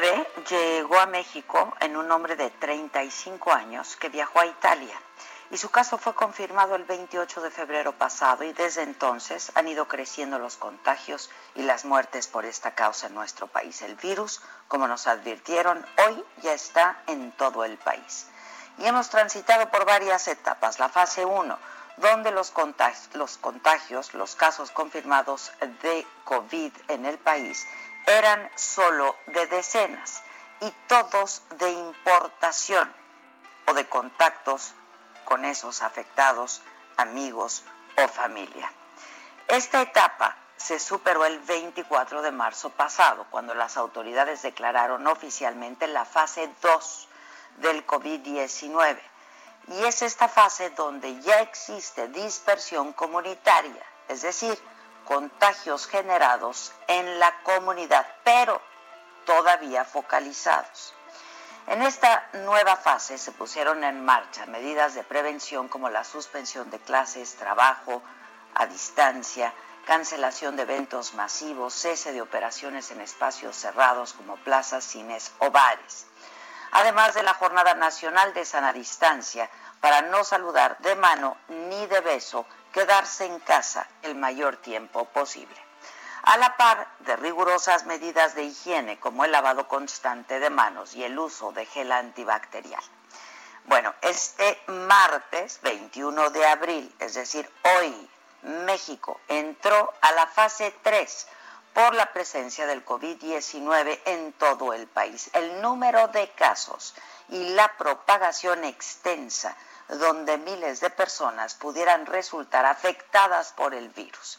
Bebé llegó a México en un hombre de 35 años que viajó a Italia y su caso fue confirmado el 28 de febrero pasado y desde entonces han ido creciendo los contagios y las muertes por esta causa en nuestro país. El virus, como nos advirtieron, hoy ya está en todo el país. Y hemos transitado por varias etapas. La fase 1, donde los contagios, los casos confirmados de COVID en el país eran solo de decenas y todos de importación o de contactos con esos afectados, amigos o familia. Esta etapa se superó el 24 de marzo pasado, cuando las autoridades declararon oficialmente la fase 2 del COVID-19. Y es esta fase donde ya existe dispersión comunitaria, es decir, contagios generados en la comunidad, pero todavía focalizados. En esta nueva fase se pusieron en marcha medidas de prevención como la suspensión de clases, trabajo a distancia, cancelación de eventos masivos, cese de operaciones en espacios cerrados como plazas, cines o bares. Además de la Jornada Nacional de Sana Distancia para no saludar de mano ni de beso, quedarse en casa el mayor tiempo posible a la par de rigurosas medidas de higiene como el lavado constante de manos y el uso de gel antibacterial. Bueno, este martes 21 de abril, es decir, hoy, México entró a la fase 3 por la presencia del COVID-19 en todo el país. El número de casos y la propagación extensa donde miles de personas pudieran resultar afectadas por el virus.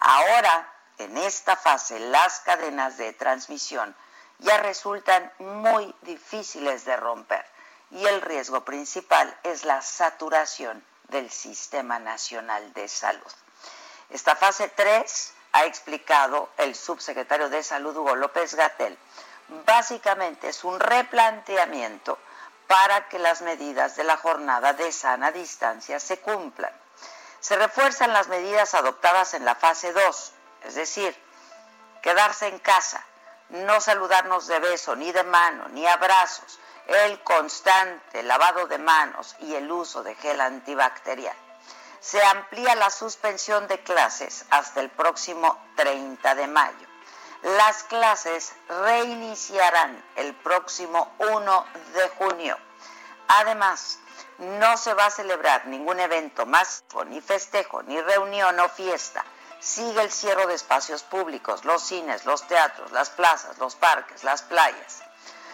Ahora en esta fase las cadenas de transmisión ya resultan muy difíciles de romper y el riesgo principal es la saturación del Sistema Nacional de Salud. Esta fase 3, ha explicado el subsecretario de Salud Hugo López Gatel, básicamente es un replanteamiento para que las medidas de la jornada de sana distancia se cumplan. Se refuerzan las medidas adoptadas en la fase 2, es decir, quedarse en casa, no saludarnos de beso, ni de mano, ni abrazos, el constante lavado de manos y el uso de gel antibacterial. Se amplía la suspensión de clases hasta el próximo 30 de mayo. Las clases reiniciarán el próximo 1 de junio. Además, no se va a celebrar ningún evento más, ni festejo, ni reunión o fiesta sigue el cierre de espacios públicos, los cines, los teatros, las plazas, los parques, las playas.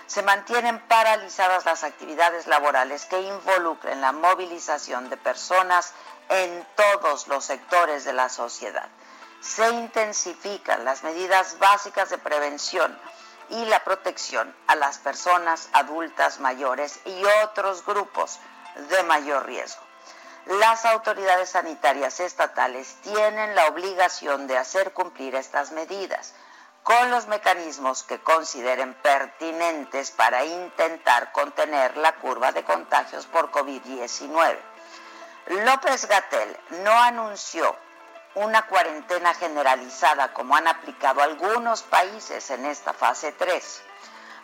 Se mantienen paralizadas las actividades laborales que involucren la movilización de personas en todos los sectores de la sociedad. Se intensifican las medidas básicas de prevención y la protección a las personas adultas mayores y otros grupos de mayor riesgo las autoridades sanitarias estatales tienen la obligación de hacer cumplir estas medidas con los mecanismos que consideren pertinentes para intentar contener la curva de contagios por COVID-19. López Gatel no anunció una cuarentena generalizada como han aplicado algunos países en esta fase 3.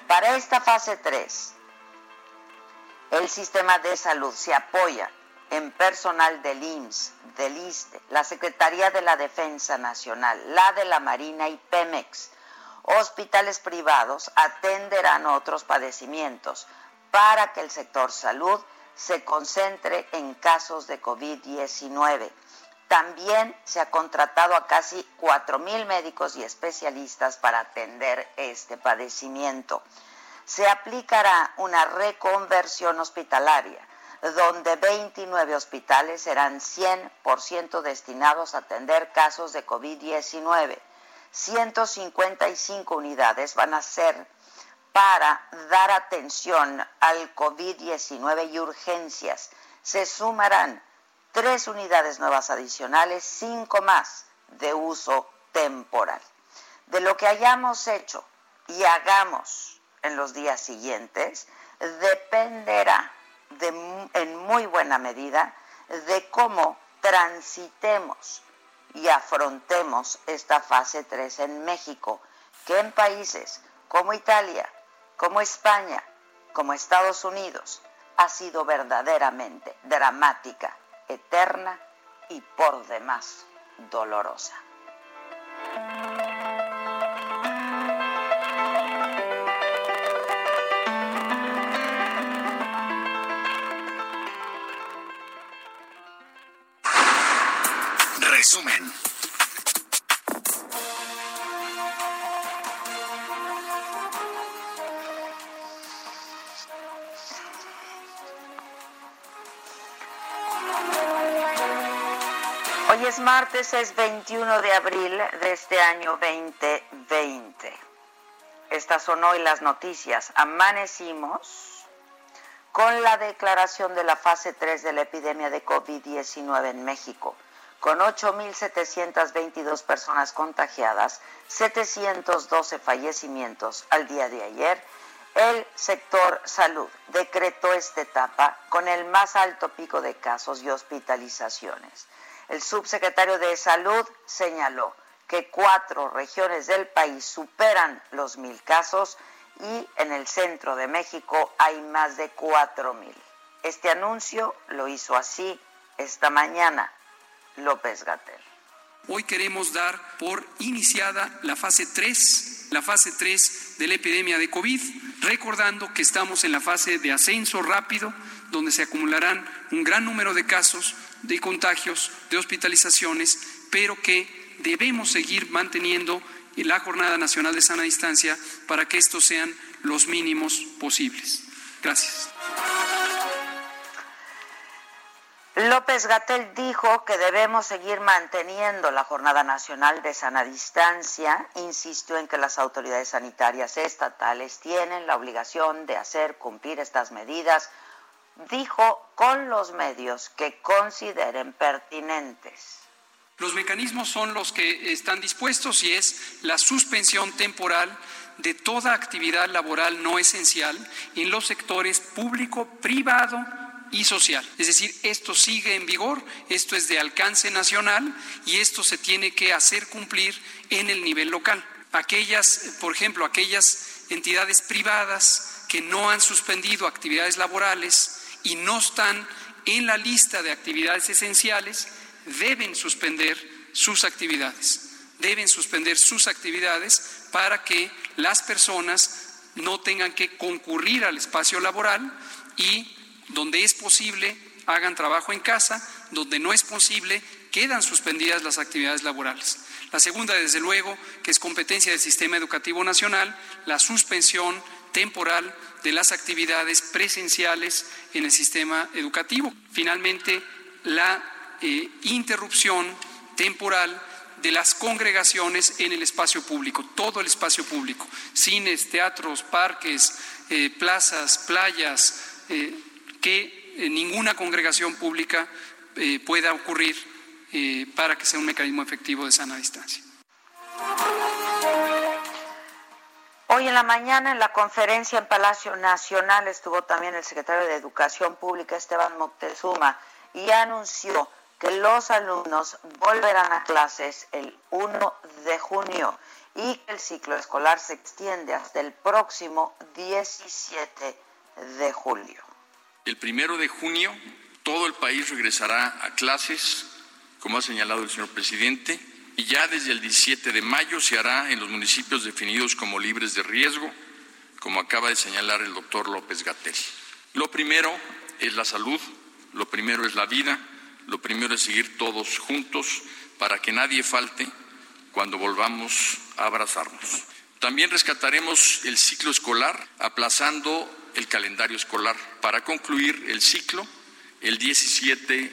Para esta fase 3, El sistema de salud se apoya en personal del IMSS, del ISTE, la Secretaría de la Defensa Nacional, la de la Marina y Pemex. Hospitales privados atenderán otros padecimientos para que el sector salud se concentre en casos de COVID-19. También se ha contratado a casi 4.000 médicos y especialistas para atender este padecimiento. Se aplicará una reconversión hospitalaria donde 29 hospitales serán 100% destinados a atender casos de COVID-19. 155 unidades van a ser para dar atención al COVID-19 y urgencias. Se sumarán tres unidades nuevas adicionales, cinco más de uso temporal. De lo que hayamos hecho y hagamos en los días siguientes, dependerá en muy buena medida de cómo transitemos y afrontemos esta fase 3 en México, que en países como Italia, como España, como Estados Unidos, ha sido verdaderamente dramática, eterna y por demás dolorosa. Resumen. Hoy es martes, es 21 de abril de este año 2020. Estas son hoy las noticias. Amanecimos con la declaración de la fase 3 de la epidemia de COVID-19 en México con 8.722 personas contagiadas, 712 fallecimientos al día de ayer, el sector salud decretó esta etapa con el más alto pico de casos y hospitalizaciones. El subsecretario de Salud señaló que cuatro regiones del país superan los mil casos y en el centro de México hay más de cuatro mil. Este anuncio lo hizo así esta mañana López Gatel. Hoy queremos dar por iniciada la fase 3, la fase 3 de la epidemia de COVID, recordando que estamos en la fase de ascenso rápido, donde se acumularán un gran número de casos, de contagios, de hospitalizaciones, pero que debemos seguir manteniendo la Jornada Nacional de Sana Distancia para que estos sean los mínimos posibles. Gracias. López Gatel dijo que debemos seguir manteniendo la Jornada Nacional de Sana Distancia. Insistió en que las autoridades sanitarias estatales tienen la obligación de hacer cumplir estas medidas, dijo, con los medios que consideren pertinentes. Los mecanismos son los que están dispuestos y es la suspensión temporal de toda actividad laboral no esencial en los sectores público, privado, y social. Es decir, esto sigue en vigor, esto es de alcance nacional y esto se tiene que hacer cumplir en el nivel local. Aquellas, por ejemplo, aquellas entidades privadas que no han suspendido actividades laborales y no están en la lista de actividades esenciales, deben suspender sus actividades. Deben suspender sus actividades para que las personas no tengan que concurrir al espacio laboral y donde es posible, hagan trabajo en casa, donde no es posible, quedan suspendidas las actividades laborales. La segunda, desde luego, que es competencia del Sistema Educativo Nacional, la suspensión temporal de las actividades presenciales en el sistema educativo. Finalmente, la eh, interrupción temporal de las congregaciones en el espacio público, todo el espacio público, cines, teatros, parques, eh, plazas, playas, eh, que ninguna congregación pública pueda ocurrir para que sea un mecanismo efectivo de sana distancia. Hoy en la mañana en la conferencia en Palacio Nacional estuvo también el secretario de Educación Pública Esteban Moctezuma y anunció que los alumnos volverán a clases el 1 de junio y que el ciclo escolar se extiende hasta el próximo 17 de julio. El primero de junio todo el país regresará a clases, como ha señalado el señor presidente, y ya desde el 17 de mayo se hará en los municipios definidos como libres de riesgo, como acaba de señalar el doctor López Gatel. Lo primero es la salud, lo primero es la vida, lo primero es seguir todos juntos para que nadie falte cuando volvamos a abrazarnos. También rescataremos el ciclo escolar, aplazando el calendario escolar para concluir el ciclo el 17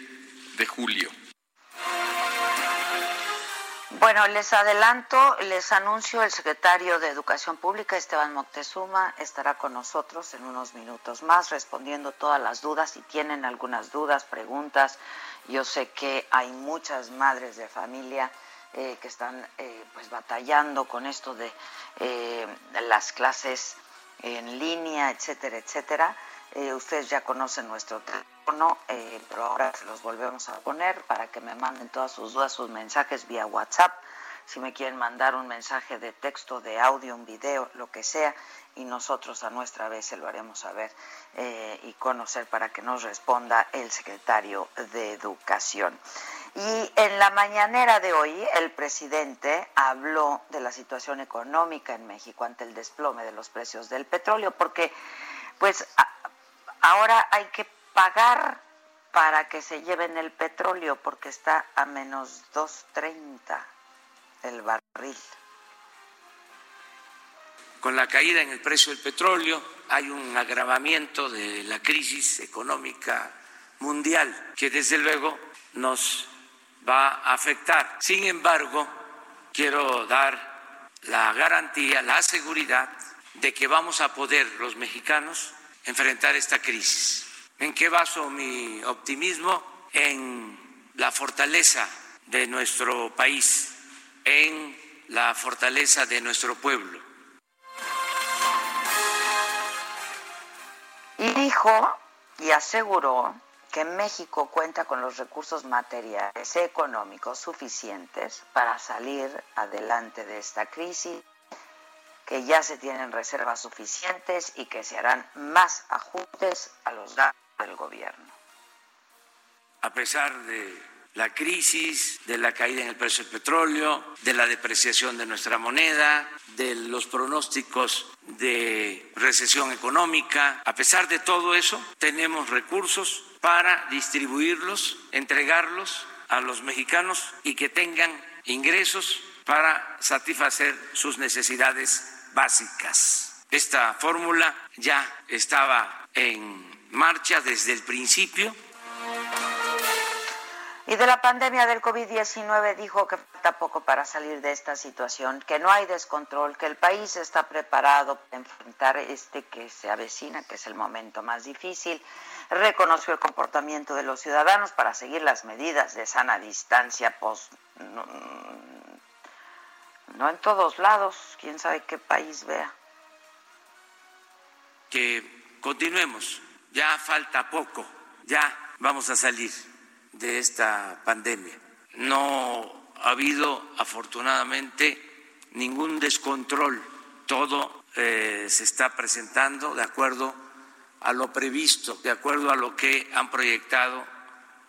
de julio. Bueno, les adelanto, les anuncio, el secretario de Educación Pública, Esteban Moctezuma, estará con nosotros en unos minutos más respondiendo todas las dudas. Si tienen algunas dudas, preguntas, yo sé que hay muchas madres de familia eh, que están eh, pues batallando con esto de eh, las clases en línea, etcétera, etcétera. Ustedes ya conocen nuestro teléfono, pero ahora se los volvemos a poner para que me manden todas sus dudas, sus mensajes vía WhatsApp. Si me quieren mandar un mensaje de texto, de audio, un video, lo que sea, y nosotros a nuestra vez se lo haremos saber y conocer para que nos responda el secretario de Educación. Y en la mañanera de hoy el presidente habló de la situación económica en México ante el desplome de los precios del petróleo, porque pues ahora hay que pagar para que se lleven el petróleo porque está a menos 2.30 el barril. Con la caída en el precio del petróleo hay un agravamiento de la crisis económica mundial que desde luego nos va a afectar. Sin embargo, quiero dar la garantía, la seguridad de que vamos a poder los mexicanos enfrentar esta crisis. ¿En qué baso mi optimismo? En la fortaleza de nuestro país, en la fortaleza de nuestro pueblo. Y dijo y aseguró que México cuenta con los recursos materiales y económicos suficientes para salir adelante de esta crisis, que ya se tienen reservas suficientes y que se harán más ajustes a los gastos del gobierno. A pesar de la crisis, de la caída en el precio del petróleo, de la depreciación de nuestra moneda, de los pronósticos de recesión económica. A pesar de todo eso, tenemos recursos para distribuirlos, entregarlos a los mexicanos y que tengan ingresos para satisfacer sus necesidades básicas. Esta fórmula ya estaba en marcha desde el principio y de la pandemia del COVID-19 dijo que falta poco para salir de esta situación, que no hay descontrol, que el país está preparado para enfrentar este que se avecina, que es el momento más difícil. Reconoció el comportamiento de los ciudadanos para seguir las medidas de sana distancia, pues no, en todos lados, quién sabe qué país vea. Que continuemos, ya falta poco, ya vamos a salir de esta pandemia. No ha habido, afortunadamente, ningún descontrol. Todo eh, se está presentando de acuerdo a lo previsto, de acuerdo a lo que han proyectado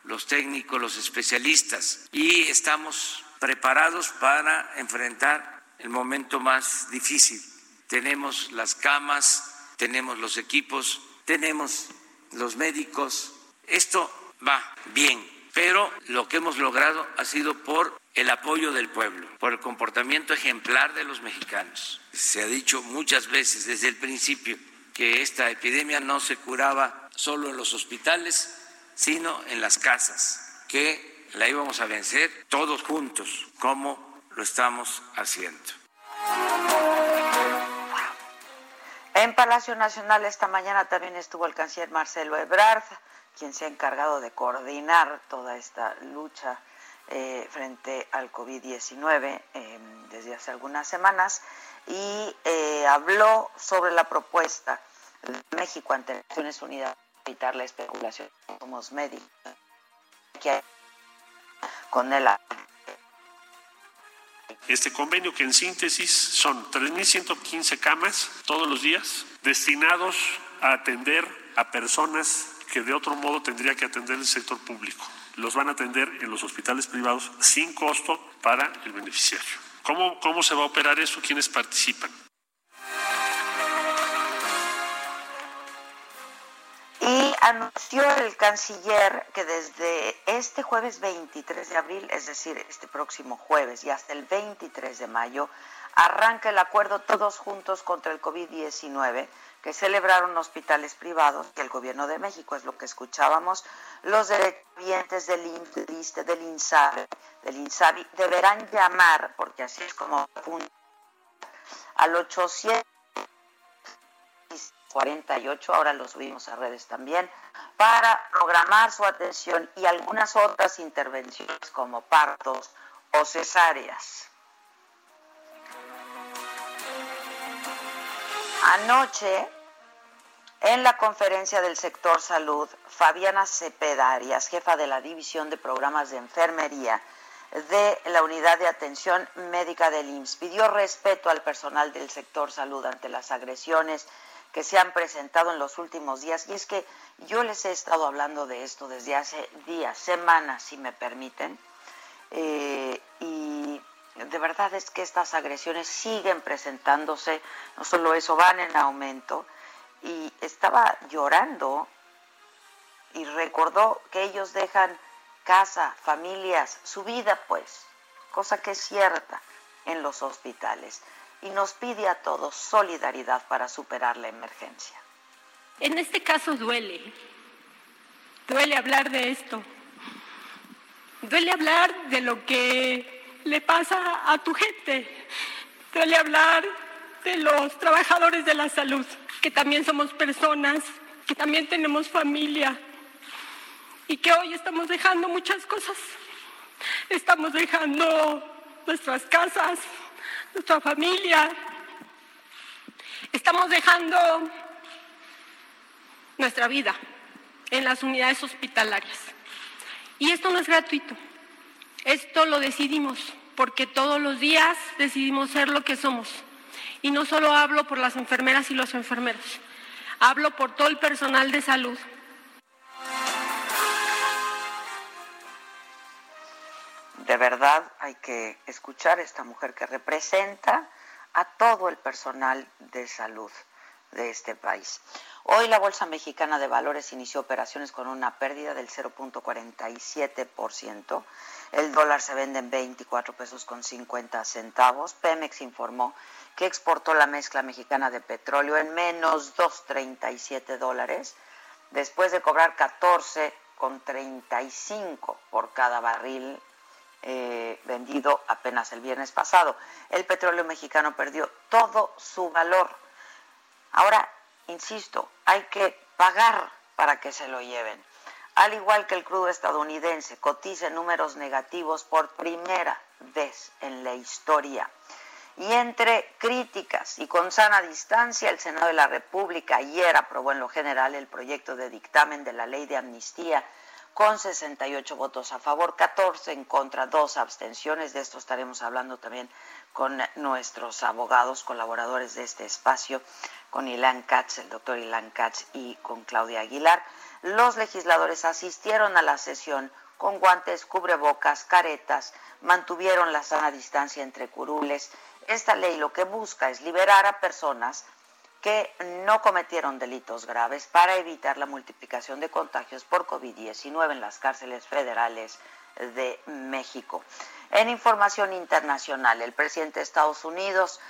los técnicos, los especialistas. Y estamos preparados para enfrentar el momento más difícil. Tenemos las camas, tenemos los equipos, tenemos los médicos. Esto va bien pero lo que hemos logrado ha sido por el apoyo del pueblo, por el comportamiento ejemplar de los mexicanos. Se ha dicho muchas veces desde el principio que esta epidemia no se curaba solo en los hospitales, sino en las casas, que la íbamos a vencer todos juntos, como lo estamos haciendo. En Palacio Nacional esta mañana también estuvo el canciller Marcelo Ebrard quien se ha encargado de coordinar toda esta lucha eh, frente al COVID-19 em, desde hace algunas semanas y eh, habló sobre la propuesta de México ante Naciones Unidas para evitar la especulación somos médicos con el este convenio que en síntesis son 3.115 camas todos los días destinados a atender a personas que de otro modo tendría que atender el sector público. Los van a atender en los hospitales privados sin costo para el beneficiario. ¿Cómo, cómo se va a operar eso? ¿Quiénes participan? Y anunció el canciller que desde este jueves 23 de abril, es decir, este próximo jueves y hasta el 23 de mayo, arranca el acuerdo Todos Juntos contra el COVID-19 que celebraron hospitales privados y el gobierno de México, es lo que escuchábamos, los derechohabientes del INSS, del INSABI, del INSABI deberán llamar, porque así es como al 848, ahora lo subimos a redes también, para programar su atención y algunas otras intervenciones como partos o cesáreas. Anoche, en la conferencia del sector salud, Fabiana Cepeda Arias, jefa de la División de Programas de Enfermería de la Unidad de Atención Médica del IMSS, pidió respeto al personal del sector salud ante las agresiones que se han presentado en los últimos días. Y es que yo les he estado hablando de esto desde hace días, semanas, si me permiten. Eh, y de verdad es que estas agresiones siguen presentándose, no solo eso, van en aumento. Y estaba llorando y recordó que ellos dejan casa, familias, su vida pues, cosa que es cierta en los hospitales. Y nos pide a todos solidaridad para superar la emergencia. En este caso duele, duele hablar de esto, duele hablar de lo que le pasa a tu gente. Duele hablar de los trabajadores de la salud, que también somos personas, que también tenemos familia y que hoy estamos dejando muchas cosas. Estamos dejando nuestras casas, nuestra familia. Estamos dejando nuestra vida en las unidades hospitalarias. Y esto no es gratuito. Esto lo decidimos porque todos los días decidimos ser lo que somos. Y no solo hablo por las enfermeras y los enfermeros, hablo por todo el personal de salud. De verdad hay que escuchar a esta mujer que representa a todo el personal de salud de este país. Hoy la Bolsa Mexicana de Valores inició operaciones con una pérdida del 0.47%. El dólar se vende en 24 pesos con 50 centavos. Pemex informó que exportó la mezcla mexicana de petróleo en menos 2.37 dólares, después de cobrar 14 con 35 por cada barril eh, vendido apenas el viernes pasado. El petróleo mexicano perdió todo su valor. Ahora, insisto, hay que pagar para que se lo lleven al igual que el crudo estadounidense, cotiza en números negativos por primera vez en la historia. Y entre críticas y con sana distancia, el Senado de la República ayer aprobó en lo general el proyecto de dictamen de la ley de amnistía con 68 votos a favor, 14 en contra, dos abstenciones. De esto estaremos hablando también con nuestros abogados, colaboradores de este espacio, con Ilan Katz, el doctor Ilan Katz y con Claudia Aguilar. Los legisladores asistieron a la sesión con guantes, cubrebocas, caretas, mantuvieron la sana distancia entre curules. Esta ley lo que busca es liberar a personas que no cometieron delitos graves para evitar la multiplicación de contagios por COVID-19 en las cárceles federales de México. En información internacional, el presidente de Estados Unidos,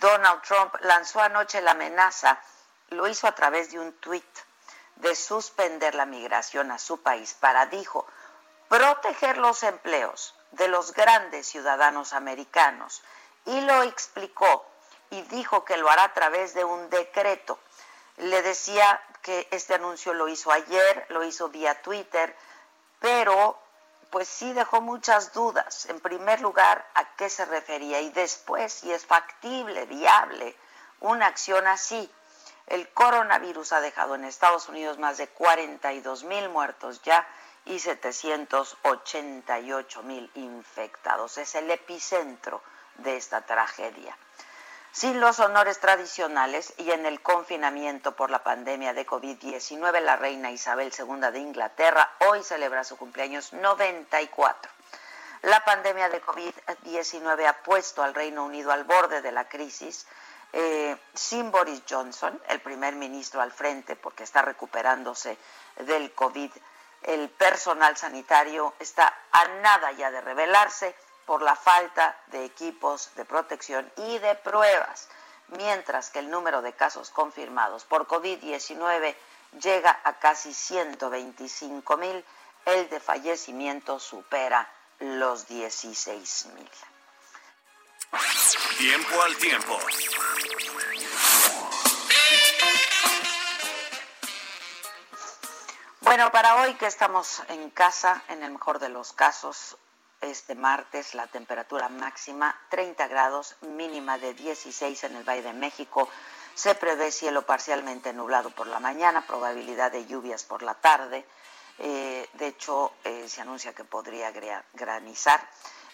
Donald Trump, lanzó anoche la amenaza, lo hizo a través de un tuit de suspender la migración a su país para, dijo, proteger los empleos de los grandes ciudadanos americanos. Y lo explicó y dijo que lo hará a través de un decreto. Le decía que este anuncio lo hizo ayer, lo hizo vía Twitter, pero pues sí dejó muchas dudas. En primer lugar, ¿a qué se refería? Y después, si es factible, viable, una acción así. El coronavirus ha dejado en Estados Unidos más de 42 mil muertos ya y 788 mil infectados. Es el epicentro de esta tragedia. Sin los honores tradicionales y en el confinamiento por la pandemia de COVID-19, la reina Isabel II de Inglaterra hoy celebra su cumpleaños 94. La pandemia de COVID-19 ha puesto al Reino Unido al borde de la crisis. Eh, sin Boris Johnson, el primer ministro al frente, porque está recuperándose del COVID, el personal sanitario está a nada ya de rebelarse por la falta de equipos de protección y de pruebas, mientras que el número de casos confirmados por COVID-19 llega a casi 125 mil, el de fallecimientos supera los 16 mil. Tiempo al tiempo. Bueno, para hoy que estamos en casa, en el mejor de los casos, este martes la temperatura máxima 30 grados, mínima de 16 en el Valle de México. Se prevé cielo parcialmente nublado por la mañana, probabilidad de lluvias por la tarde. Eh, de hecho, eh, se anuncia que podría granizar.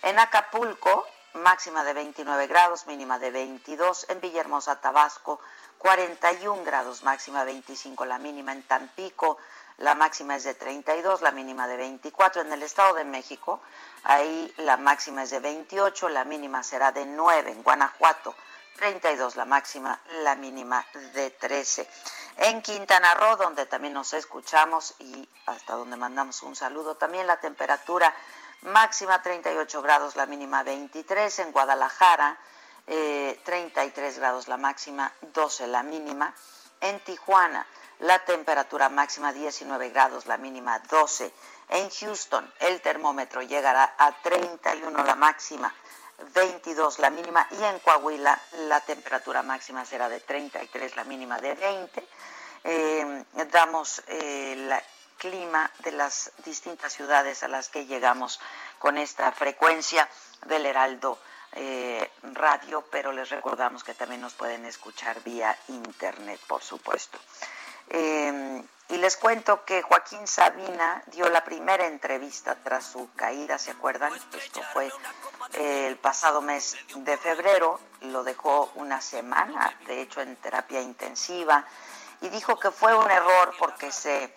En Acapulco, máxima de 29 grados, mínima de 22. En Villahermosa, Tabasco, 41 grados, máxima 25, la mínima en Tampico, la máxima es de 32, la mínima de 24. En el Estado de México, ahí la máxima es de 28, la mínima será de 9. En Guanajuato, 32 la máxima, la mínima de 13. En Quintana Roo, donde también nos escuchamos y hasta donde mandamos un saludo, también la temperatura máxima 38 grados, la mínima 23. En Guadalajara, 33 eh, grados la máxima, 12 la mínima. En Tijuana, la temperatura máxima 19 grados, la mínima 12. En Houston el termómetro llegará a 31 la máxima, 22 la mínima y en Coahuila la temperatura máxima será de 33, la mínima de 20. Eh, damos el eh, clima de las distintas ciudades a las que llegamos con esta frecuencia del Heraldo eh, Radio, pero les recordamos que también nos pueden escuchar vía internet, por supuesto. Em, y les cuento que Joaquín Sabina dio la primera entrevista tras su caída, ¿se acuerdan? Esto fue eh, el pasado mes de febrero, lo dejó una semana, de hecho, en terapia intensiva, y dijo que fue un error porque se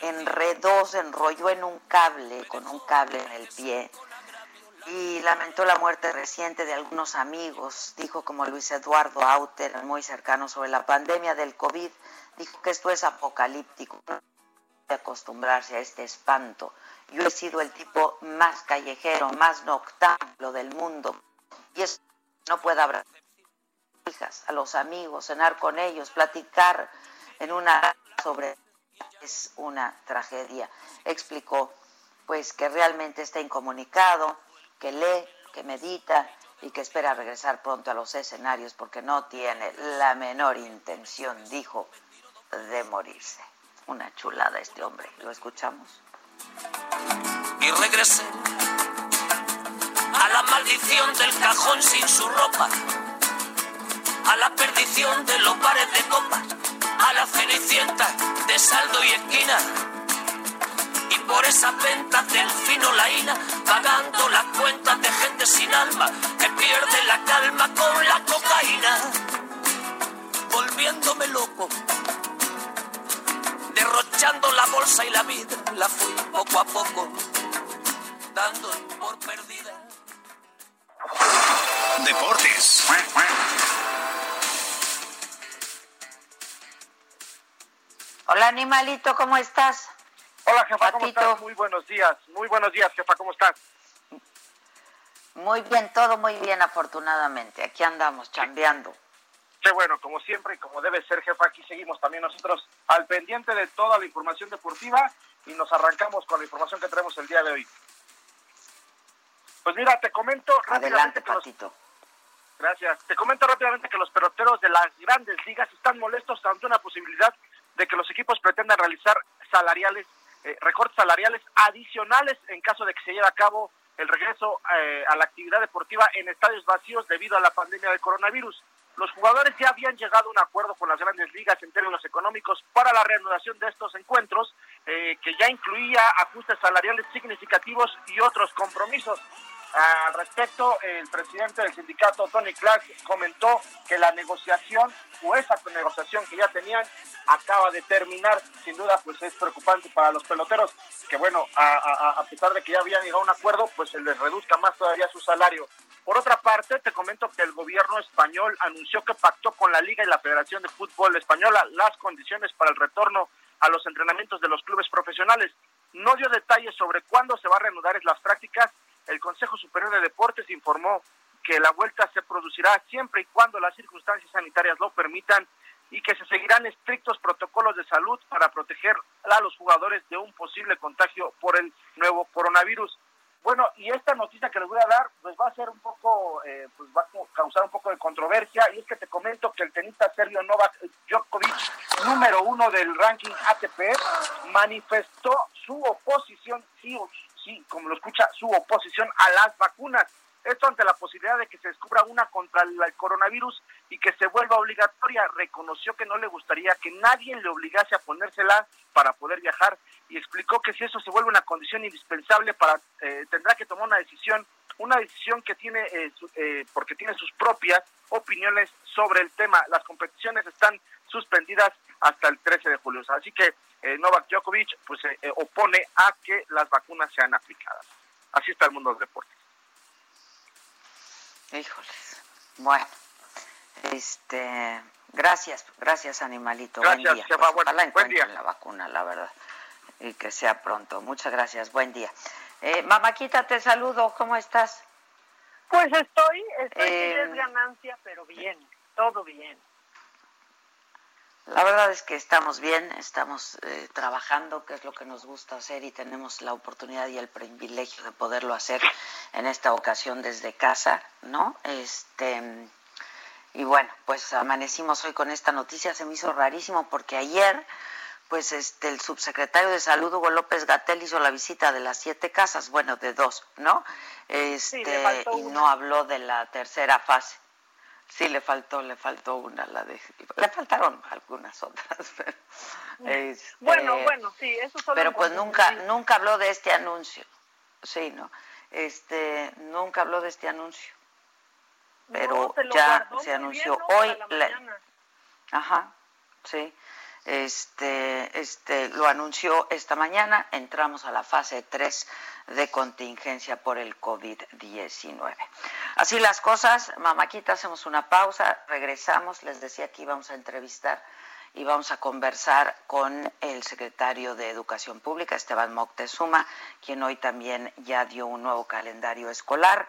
enredó, se enrolló en un cable, con un cable en el pie, y lamentó la muerte reciente de algunos amigos, dijo como Luis Eduardo Auter, muy cercano sobre la pandemia del COVID, dijo que esto es apocalíptico, de acostumbrarse a este espanto. Yo he sido el tipo más callejero, más noctámbulo del mundo. Y eso no puede haber hijas, a los amigos, cenar con ellos, platicar en una sobre es una tragedia. Explicó pues que realmente está incomunicado, que lee, que medita y que espera regresar pronto a los escenarios porque no tiene la menor intención, dijo, de morirse. Una chulada este hombre, ¿lo escuchamos? Y regresé a la maldición del cajón sin su ropa, a la perdición de los bares de copas, a la cenicienta de saldo y esquina. Y por esas ventas del fino laína, pagando las cuentas de gente sin alma que pierde la calma con la cocaína, volviéndome loco derrochando la bolsa y la vida, la fui poco a poco dando por perdida. Deportes. Hola animalito, ¿cómo estás? Hola jefa, ¿cómo estás? Muy buenos días, muy buenos días jefa, ¿cómo estás? Muy bien, todo muy bien afortunadamente. Aquí andamos chambeando. Qué bueno, como siempre y como debe ser, jefa, aquí seguimos también nosotros al pendiente de toda la información deportiva y nos arrancamos con la información que tenemos el día de hoy. Pues mira, te comento rápidamente. Adelante, Gracias. Te comento rápidamente que los peloteros de las grandes ligas están molestos ante una posibilidad de que los equipos pretendan realizar salariales, eh, recortes salariales adicionales en caso de que se lleve a cabo el regreso eh, a la actividad deportiva en estadios vacíos debido a la pandemia de coronavirus. Los jugadores ya habían llegado a un acuerdo con las grandes ligas en términos económicos para la reanudación de estos encuentros, eh, que ya incluía ajustes salariales significativos y otros compromisos. al respecto, el presidente del sindicato, Tony Clark, comentó que la negociación o esa negociación que ya tenían acaba de terminar. Sin duda, pues es preocupante para los peloteros que, bueno, a, pesar de que ya habían llegado a un acuerdo, pues se les reduzca más todavía su salario. Por otra parte, te comento que el gobierno español anunció que pactó con la Liga y la Federación de Fútbol Española las condiciones para el retorno a los entrenamientos de los clubes profesionales. No dio detalles sobre cuándo se va a reanudar las prácticas. El Consejo Superior de Deportes informó que la vuelta se producirá siempre y cuando las circunstancias sanitarias lo permitan y que se seguirán estrictos protocolos de salud para proteger a los jugadores de un posible contagio por el nuevo coronavirus. Bueno, y esta noticia que les voy a dar, pues va a ser un poco, eh, pues va a causar un poco de controversia, y es que te comento que el tenista Sergio Novak Djokovic, número uno del ranking ATP, manifestó su oposición, sí, sí, como lo escucha, su oposición a las vacunas. Esto ante la posibilidad de que se descubra una contra el coronavirus y que se vuelva obligatoria. Reconoció que no le gustaría que nadie le obligase a ponérsela para poder viajar y explicó que si eso se vuelve una condición indispensable para eh, tendrá que tomar una decisión, una decisión que tiene eh, eh, porque tiene sus propias opiniones sobre el tema. Las competiciones están suspendidas hasta el 13 de julio. Así que Novak Djokovic pues se opone a que las vacunas sean aplicadas. Así está el mundo del deporte. Híjoles. Bueno, este, gracias, gracias animalito. Gracias, buen día. Pues, ojalá encuentren la vacuna, la verdad, y que sea pronto. Muchas gracias, buen día. Eh, Mamaquita, te saludo, ¿cómo estás? Pues estoy, estoy eh, sin ganancia, pero bien, todo bien. La verdad es que estamos bien, estamos eh, trabajando, que es lo que nos gusta hacer y tenemos la oportunidad y el privilegio de poderlo hacer en esta ocasión desde casa, ¿no? Este y bueno, pues amanecimos hoy con esta noticia, se me hizo rarísimo porque ayer pues este el subsecretario de Salud Hugo López Gatel hizo la visita de las siete casas, bueno, de dos, ¿no? Este y no habló de la tercera fase. Sí, le faltó, le faltó una, la de, le faltaron algunas otras. Este, bueno, bueno, sí, eso solo Pero pues nunca, nunca habló de este anuncio, sí, ¿no? Este, nunca habló de este anuncio. Pero ya se anunció hoy. ajá, sí. Este, este, lo anunció esta mañana, entramos a la fase 3 de contingencia por el COVID-19. Así las cosas, mamáquita, hacemos una pausa, regresamos, les decía que íbamos a entrevistar y vamos a conversar con el secretario de Educación Pública, Esteban Moctezuma, quien hoy también ya dio un nuevo calendario escolar,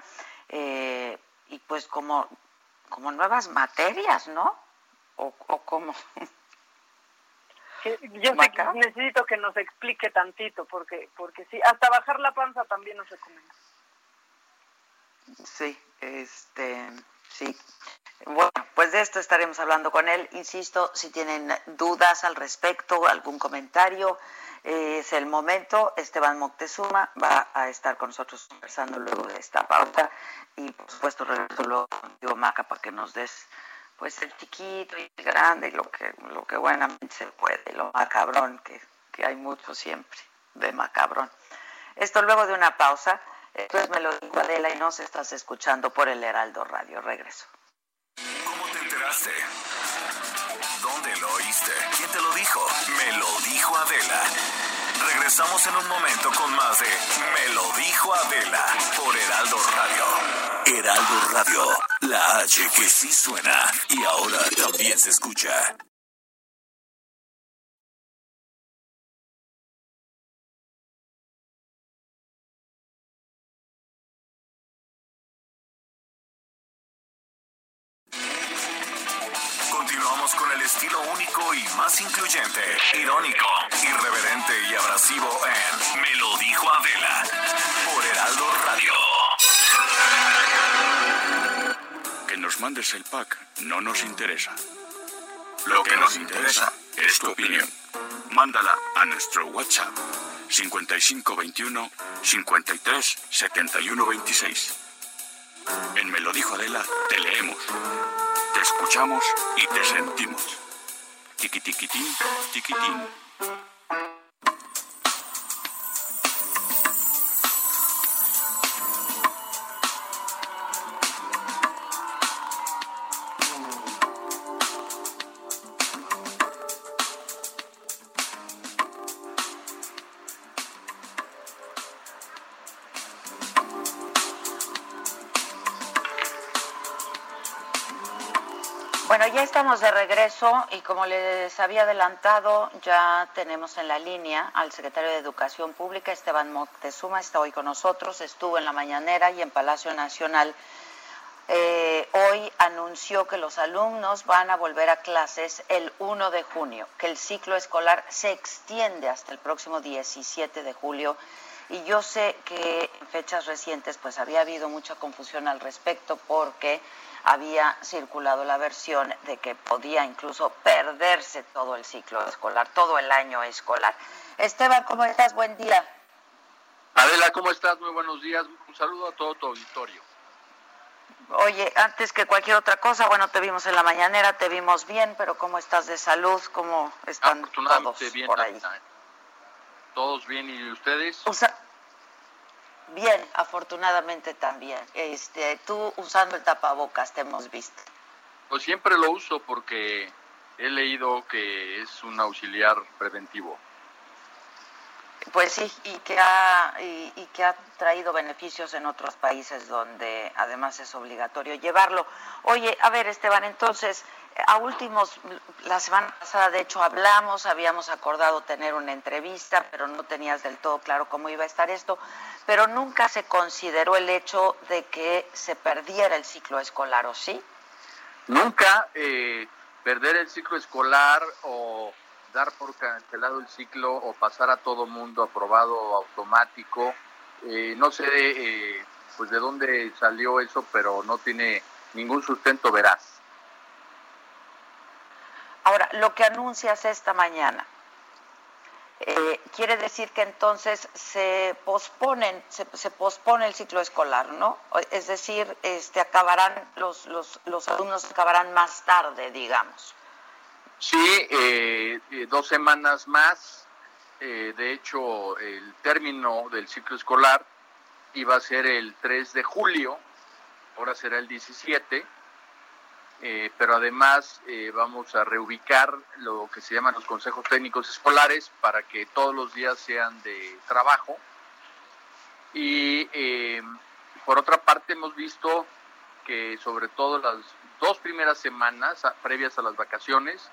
eh, y pues como, como nuevas materias, ¿no? ¿O, o cómo? yo necesito que nos explique tantito, porque, porque sí, hasta bajar la panza también nos recomienda. Sí, este, sí. Bueno, pues de esto estaremos hablando con él. Insisto, si tienen dudas al respecto, algún comentario, eh, es el momento. Esteban Moctezuma va a estar con nosotros conversando luego de esta pauta y por supuesto regreso luego contigo, Maca, para que nos des pues el chiquito y el grande, lo que, lo que buenamente se puede, lo macabrón, que, que hay mucho siempre de macabrón. Esto luego de una pausa, entonces me lo dijo Adela y nos estás escuchando por el Heraldo Radio. Regreso. ¿Cómo te enteraste? ¿Dónde lo oíste? ¿Quién te lo dijo? Me lo dijo Adela. Regresamos en un momento con más de Me lo dijo Adela por Heraldo Radio. Heraldo Radio, la H que sí suena y ahora también se escucha. Estilo único y más incluyente, irónico, irreverente y abrasivo en Me lo dijo Adela por Heraldo Radio. Que nos mandes el pack no nos interesa. Lo que nos interesa es tu opinión. Mándala a nuestro WhatsApp 5521 53 71 26. En Me lo dijo Adela, te leemos, te escuchamos y te sentimos. Tiquitiquitín, tiquitín. Ya estamos de regreso y como les había adelantado, ya tenemos en la línea al secretario de Educación Pública, Esteban Moctezuma, está hoy con nosotros, estuvo en la mañanera y en Palacio Nacional. Eh, hoy anunció que los alumnos van a volver a clases el 1 de junio, que el ciclo escolar se extiende hasta el próximo 17 de julio. Y yo sé que en fechas recientes pues había habido mucha confusión al respecto porque había circulado la versión de que podía incluso perderse todo el ciclo escolar, todo el año escolar. Esteban, ¿cómo estás? Buen día. Adela, ¿cómo estás? Muy buenos días. Un saludo a todo tu auditorio. Oye, antes que cualquier otra cosa, bueno, te vimos en la mañanera, te vimos bien, pero ¿cómo estás de salud? ¿Cómo están todos por ahí? Todos bien, ¿y ustedes? Bien, afortunadamente también. Este, tú usando el tapabocas te hemos visto. Pues siempre lo uso porque he leído que es un auxiliar preventivo. Pues sí, y que ha y, que ha traído beneficios en otros países donde además es obligatorio llevarlo. Oye, a ver, Esteban, entonces a últimos, la semana pasada de hecho hablamos, habíamos acordado tener una entrevista, pero no tenías del todo claro cómo iba a estar esto, pero nunca se consideró el hecho de que se perdiera el ciclo escolar, ¿o sí? Nunca eh, perder el ciclo escolar o dar por cancelado el ciclo o pasar a todo mundo aprobado automático, eh, no sé eh, pues de dónde salió eso, pero no tiene ningún sustento veraz. Ahora, lo que anuncias esta mañana, eh, quiere decir que entonces se posponen, se, pospone el ciclo escolar, ¿no? Es decir, este, acabarán los, los, los alumnos acabarán más tarde, digamos. Sí, eh, eh, dos semanas más. de hecho, el término del ciclo escolar iba a ser el 3 de julio, ahora será el 17 eh, pero además eh, vamos a reubicar lo que se llaman los consejos técnicos escolares para que todos los días sean de trabajo. Y eh, por otra parte hemos visto que sobre todo las dos primeras semanas previas a las vacaciones,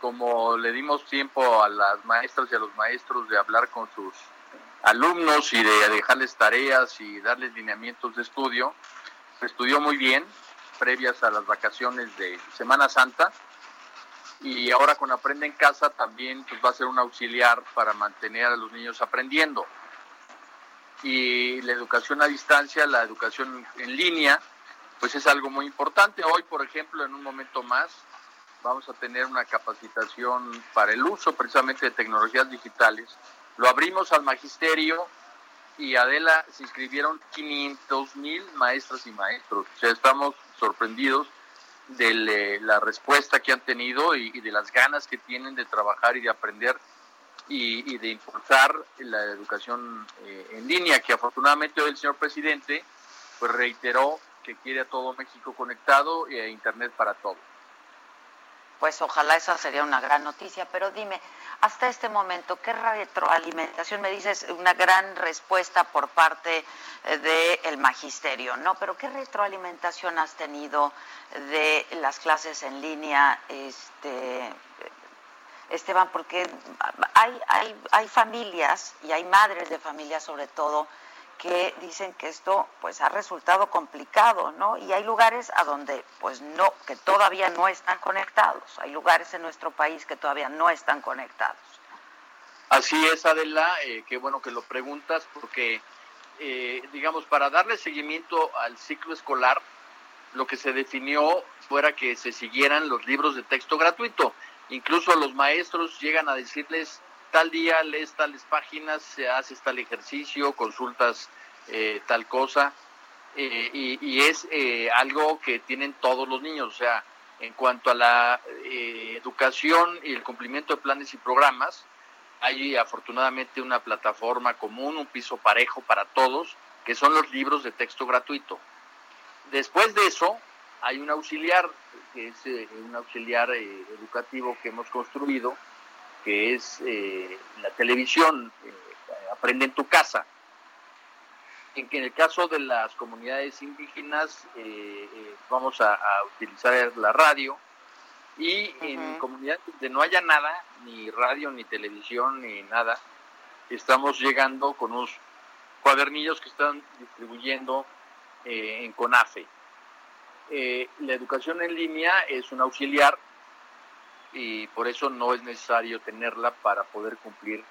como le dimos tiempo a las maestras y a los maestros de hablar con sus alumnos y de dejarles tareas y darles lineamientos de estudio, se estudió muy bien, previas a las vacaciones de Semana Santa. Y ahora con Aprende en Casa también pues, va a ser un auxiliar para mantener a los niños aprendiendo. Y la educación a distancia, la educación en línea, pues es algo muy importante. Hoy, por ejemplo, en un momento más, vamos a tener una capacitación para el uso precisamente de tecnologías digitales. Lo abrimos al magisterio y Adela se inscribieron 500 mil maestras y maestros. O sea, estamos sorprendidos de la respuesta que han tenido y, de las ganas que tienen de trabajar y de aprender y, de impulsar la educación eh, en línea, que afortunadamente hoy el señor presidente pues reiteró que quiere a todo México conectado a Internet para todos pues ojalá esa sería una gran noticia. Pero dime, hasta este momento, ¿qué retroalimentación? Me dices una gran respuesta por parte eh, del magisterio, ¿no? Pero ¿qué retroalimentación has tenido de las clases en línea, este, Esteban? Porque hay, hay, hay familias y hay madres de familias sobre todo que dicen que esto pues ha resultado complicado, ¿no? Y hay lugares a donde pues no, que todavía no están conectados. Hay lugares en nuestro país que todavía no están conectados. Así es, Adela, eh, qué bueno que lo preguntas, porque eh, digamos, para darle seguimiento al ciclo escolar, lo que se definió fuera que se siguieran los libros de texto gratuito. Incluso los maestros llegan a decirles tal día lees tales páginas, se haces tal ejercicio, consultas eh, tal cosa, eh, y, es eh, algo que tienen todos los niños, o sea, en cuanto a la educación y el cumplimiento de planes y programas, hay afortunadamente una plataforma común, un piso parejo para todos, que son los libros de texto gratuito. Después de eso, hay un auxiliar, que es un auxiliar educativo que hemos construido, que es eh, la televisión, eh, Aprende en tu casa. En que en el caso de las comunidades indígenas eh, vamos a, utilizar la radio Y en comunidades donde no haya nada, ni radio, ni televisión, ni nada, estamos llegando con unos cuadernillos que están distribuyendo eh, en CONAFE. Eh, la educación en línea es un auxiliar y por eso no es necesario tenerla para poder cumplir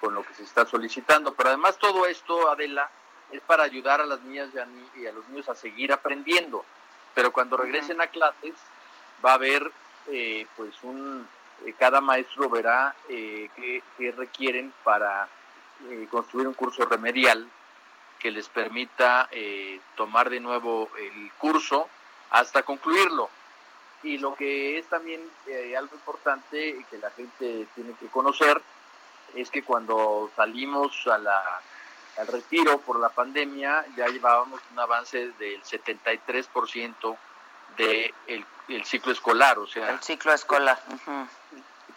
con lo que se está solicitando. Pero además todo esto, Adela, es para ayudar a las niñas y a, los niños a seguir aprendiendo. Pero cuando regresen a clases va a haber, eh, pues, un, eh, cada maestro verá eh, qué, requieren para construir un curso remedial que les permita tomar de nuevo el curso hasta concluirlo. Y lo que es también algo importante que la gente tiene que conocer es que cuando salimos a la al retiro por la pandemia ya llevábamos un avance del 73% del de el ciclo escolar, o sea... El ciclo escolar.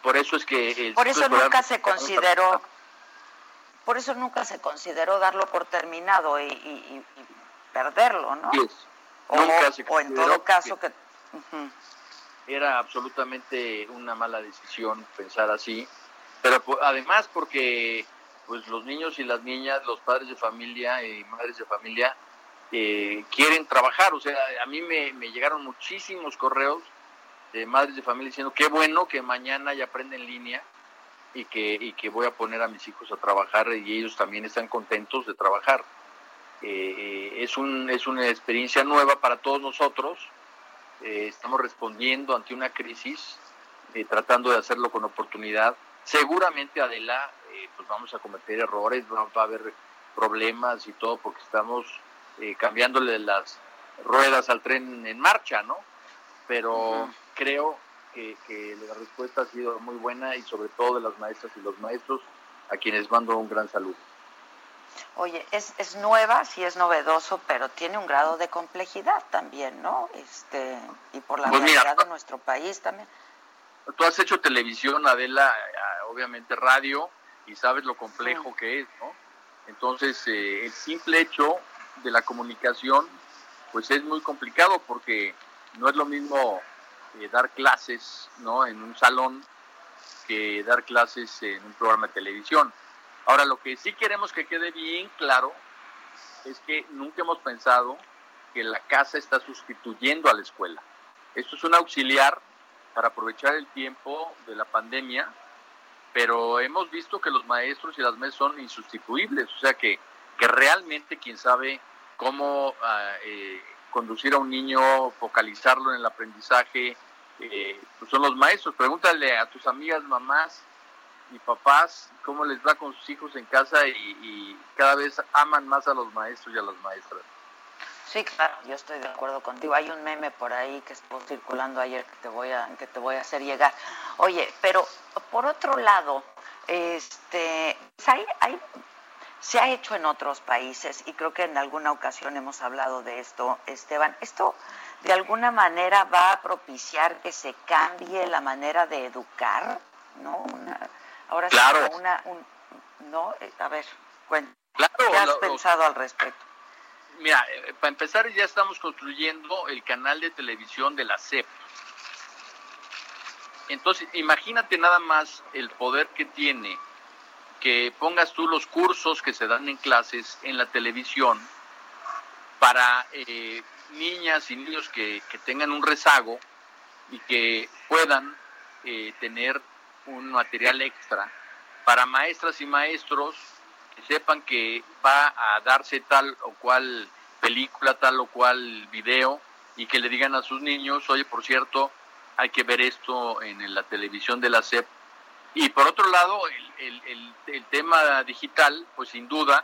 Por eso es que... por eso nunca se consideró... Por eso nunca se consideró darlo por terminado y, perderlo, ¿no? O, nunca se o en todo caso que... Era absolutamente una mala decisión pensar así, pero además porque pues los niños y las niñas, los padres de familia y madres de familia eh, quieren trabajar. O sea, a mí me, llegaron muchísimos correos de madres de familia diciendo qué bueno que mañana ya aprende en línea y que, y que voy a poner a mis hijos a trabajar y ellos también están contentos de trabajar. Eh, es, un, es una experiencia nueva para todos nosotros. Eh, estamos respondiendo ante una crisis, tratando de hacerlo con oportunidad. Seguramente, Adela, eh, pues vamos a cometer errores, va, a haber problemas y todo porque estamos eh, cambiándole las ruedas al tren en marcha, ¿no? Pero creo que, la respuesta ha sido muy buena y sobre todo de las maestras y los maestros a quienes mando un gran saludo. Oye, es, es nueva, sí es novedoso, pero tiene un grado de complejidad también, ¿no? Este, y por la pues realidad de nuestro país también. Tú has hecho televisión, Adela, obviamente radio, y sabes lo complejo que es, ¿no? Entonces, eh, el simple hecho de la comunicación, pues es muy complicado porque no es lo mismo eh, dar clases, ¿no? En un salón que dar clases en un programa de televisión. Ahora, lo que sí queremos que quede bien claro es que nunca hemos pensado que la casa está sustituyendo a la escuela. Esto es un auxiliar para aprovechar el tiempo de la pandemia pero hemos visto que los maestros y las maestras son insustituibles, o sea que, que realmente quien sabe cómo ah, eh, conducir a un niño, focalizarlo en el aprendizaje, eh, pues son los maestros. Pregúntale a tus amigas, mamás y papás cómo les va con sus hijos en casa y, y cada vez aman más a los maestros y a las maestras. Sí, claro, yo estoy de acuerdo contigo. Hay un meme por ahí que estuvo circulando ayer que te voy a, que te voy a hacer llegar. Oye, pero por otro lado, este, hay, hay, se ha hecho en otros países y creo que en alguna ocasión hemos hablado de esto, Esteban. Esto de alguna manera va a propiciar que se cambie la manera de educar, ¿no? ahora claro. sí, una, un, no, eh, a ver, cuéntame. ¿Qué has pensado al respecto? Mira, eh, para empezar ya estamos construyendo el canal de televisión de la CEP. Entonces, imagínate nada más el poder que tiene que pongas tú los cursos que se dan en clases en la televisión para eh, niñas y niños que, tengan un rezago y que puedan eh, tener un material extra para maestras y maestros sepan que va a darse tal o cual película, tal o cual video, y que le digan a sus niños, oye, por cierto, hay que ver esto en la televisión de la SEP. Y por otro lado, el, el, tema digital, pues sin duda,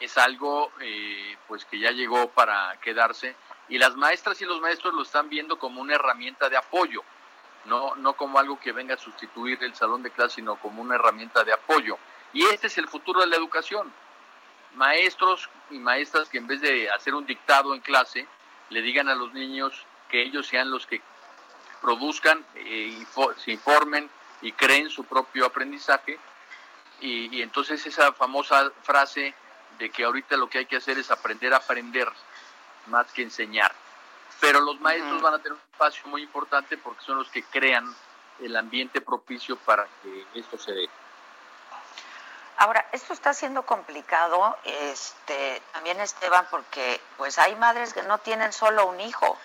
es algo eh, pues que ya llegó para quedarse y las maestras y los maestros lo están viendo como una herramienta de apoyo, no, no como algo que venga a sustituir el salón de clase, sino como una herramienta de apoyo. Y este es el futuro de la educación. Maestros y maestras que en vez de hacer un dictado en clase, le digan a los niños que ellos sean los que produzcan, eh, se informen y creen su propio aprendizaje. Y, y, entonces esa famosa frase de que ahorita lo que hay que hacer es aprender a aprender más que enseñar. pero los maestros van a tener un espacio muy importante porque son los que crean el ambiente propicio para que esto se dé. Ahora, esto está siendo complicado, este, también Esteban, porque pues hay madres que no tienen solo un hijo,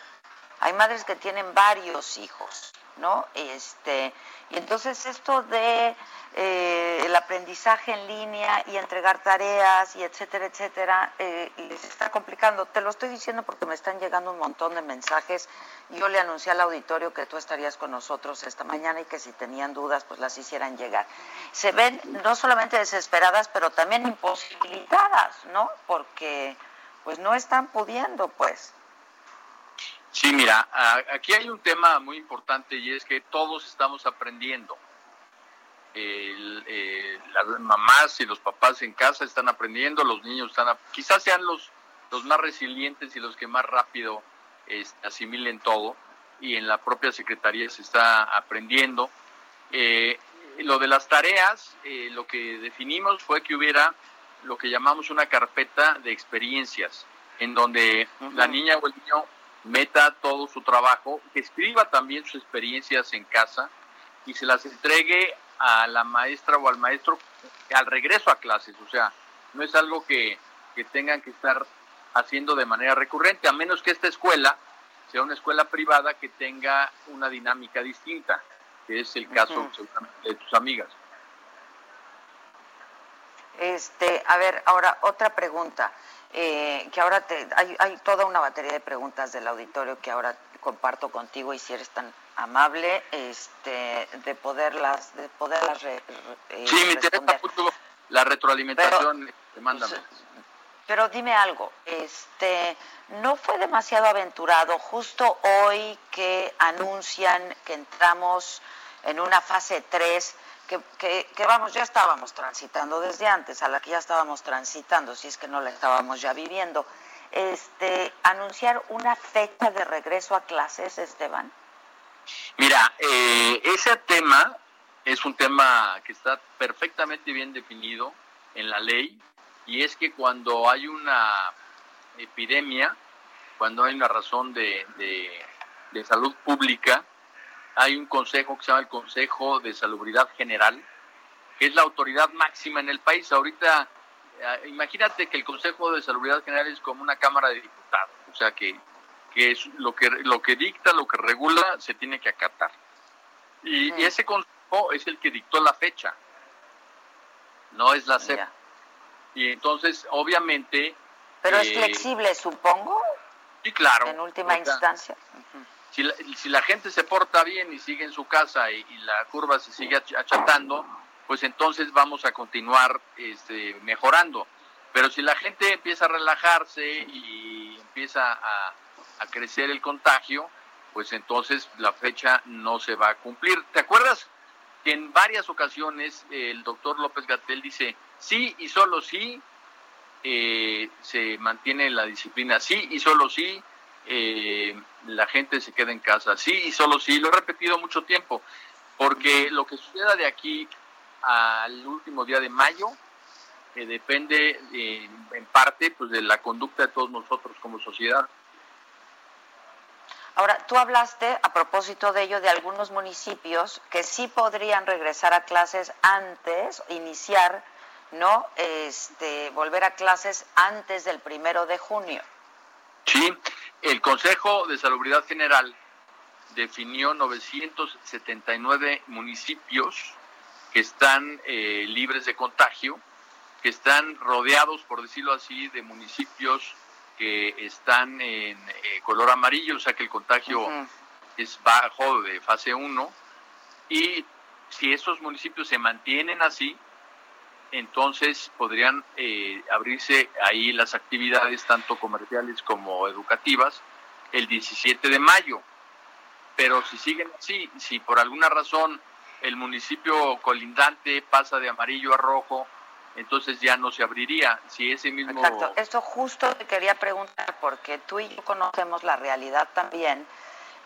hay madres que tienen varios hijos, ¿no? Este, y entonces esto de eh, el aprendizaje en línea y entregar tareas y etcétera, etcétera, eh, les está complicando. Te lo estoy diciendo porque me están llegando un montón de mensajes. Yo le anuncié al auditorio que tú estarías con nosotros esta mañana y que si tenían dudas, pues las hicieran llegar. Se ven no solamente desesperadas, pero también imposibilitadas, ¿no? Porque pues no están pudiendo, pues. Sí, mira, aquí hay un tema muy importante y es que todos estamos aprendiendo eh, las mamás y los papás en casa están aprendiendo, los niños están, quizás sean los, los más resilientes y los que más rápido asimilen todo, y en la propia Secretaría se está aprendiendo. Eh, lo de las tareas, eh, lo que definimos fue que hubiera lo que llamamos una carpeta de experiencias, en donde la niña o el niño meta todo su trabajo, que escriba también sus experiencias en casa y se las entregue a la maestra o al maestro al regreso a clases, o sea, no es algo que, tengan que estar haciendo de manera recurrente, a menos que esta escuela sea una escuela privada que tenga una dinámica distinta, que es el caso de tus amigas. Este, a ver, ahora otra pregunta, eh, que ahora te, hay, hay toda una batería de preguntas del auditorio que ahora comparto contigo y si eres tan amable este de poderlas de poderlas eh, sí me interesa mucho la retroalimentación pero, mándame. pero dime algo este no fue demasiado aventurado justo hoy que anuncian que entramos en una fase 3 que, vamos, ya estábamos transitando desde antes, a la que ya estábamos transitando, si es que no la estábamos ya viviendo. Este, anunciar una fecha de regreso a clases, Esteban. Mira, eh, ese tema es un tema que está perfectamente bien definido en la ley y es que cuando hay una epidemia, cuando hay una razón de, de, salud pública, hay un consejo que se llama el Consejo de Salubridad General, que es la autoridad máxima en el país. Ahorita, eh, imagínate que el Consejo de Salubridad General es como una Cámara de Diputados, o sea que que es lo que lo que dicta, lo que regula, se tiene que acatar. Y, ese consejo es el que dictó la fecha, no es la CEP. Y entonces, obviamente... Pero es eh, flexible, supongo. Sí, claro. En última instancia. Si, la, si la gente se porta bien y sigue en su casa y, la curva se sigue achatando, pues entonces vamos a continuar este, mejorando. Pero si la gente empieza a relajarse y empieza a, crecer el contagio, pues entonces la fecha no se va a cumplir. ¿Te acuerdas que en varias ocasiones el doctor López Gatel dice sí y solo sí eh, se mantiene la disciplina, sí y solo sí eh, la gente se queda en casa, sí y solo sí, lo he repetido mucho tiempo, porque lo que suceda de aquí al último día de mayo eh, depende en parte pues de la conducta de todos nosotros como sociedad. Ahora, tú hablaste a propósito de ello de algunos municipios que sí podrían regresar a clases antes, iniciar, ¿no? Este, volver a clases antes del primero de junio. Sí, el Consejo de Salubridad General definió 979 municipios que están eh, libres de contagio, que están rodeados, por decirlo así, de municipios que están en eh, color amarillo, o sea que el contagio es bajo de fase 1, y si esos municipios se mantienen así, entonces podrían eh, abrirse ahí las actividades tanto comerciales como educativas el 17 de mayo. Pero si siguen así, si por alguna razón el municipio colindante pasa de amarillo a rojo, entonces ya no se abriría. Si ese mismo... Exacto, esto justo te quería preguntar, porque tú y yo conocemos la realidad también,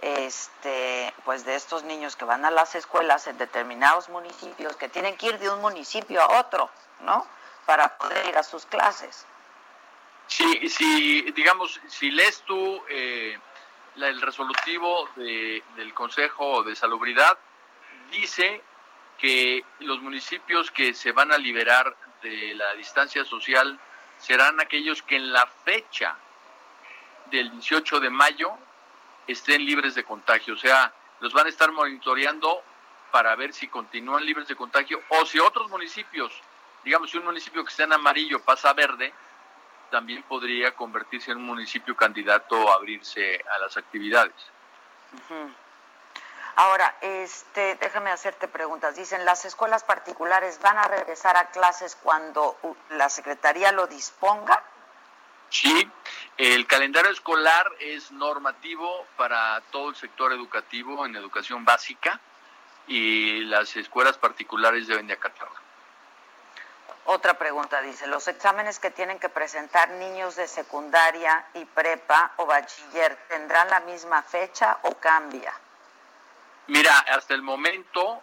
este, pues de estos niños que van a las escuelas en determinados municipios, que tienen que ir de un municipio a otro, ¿no? Para poder ir a sus clases. Sí, si, digamos, si lees tú eh, el resolutivo del Consejo de Salubridad dice que los municipios que se van a liberar de la distancia social serán aquellos que en la fecha del 18 de mayo estén libres de contagio. O sea, los van a estar monitoreando para ver si continúan libres de contagio o si otros municipios, digamos, si un municipio que está en amarillo pasa a verde, también podría convertirse en un municipio candidato a abrirse a las actividades. Ahora, este, déjame hacerte preguntas. Dicen, ¿las escuelas particulares van a regresar a clases cuando la Secretaría lo disponga? Sí, el calendario escolar es normativo para todo el sector educativo en educación básica y las escuelas particulares deben de acatarlo. Otra pregunta dice, ¿los exámenes que tienen que presentar niños de secundaria y prepa o bachiller tendrán la misma fecha o cambia? Mira, hasta el momento,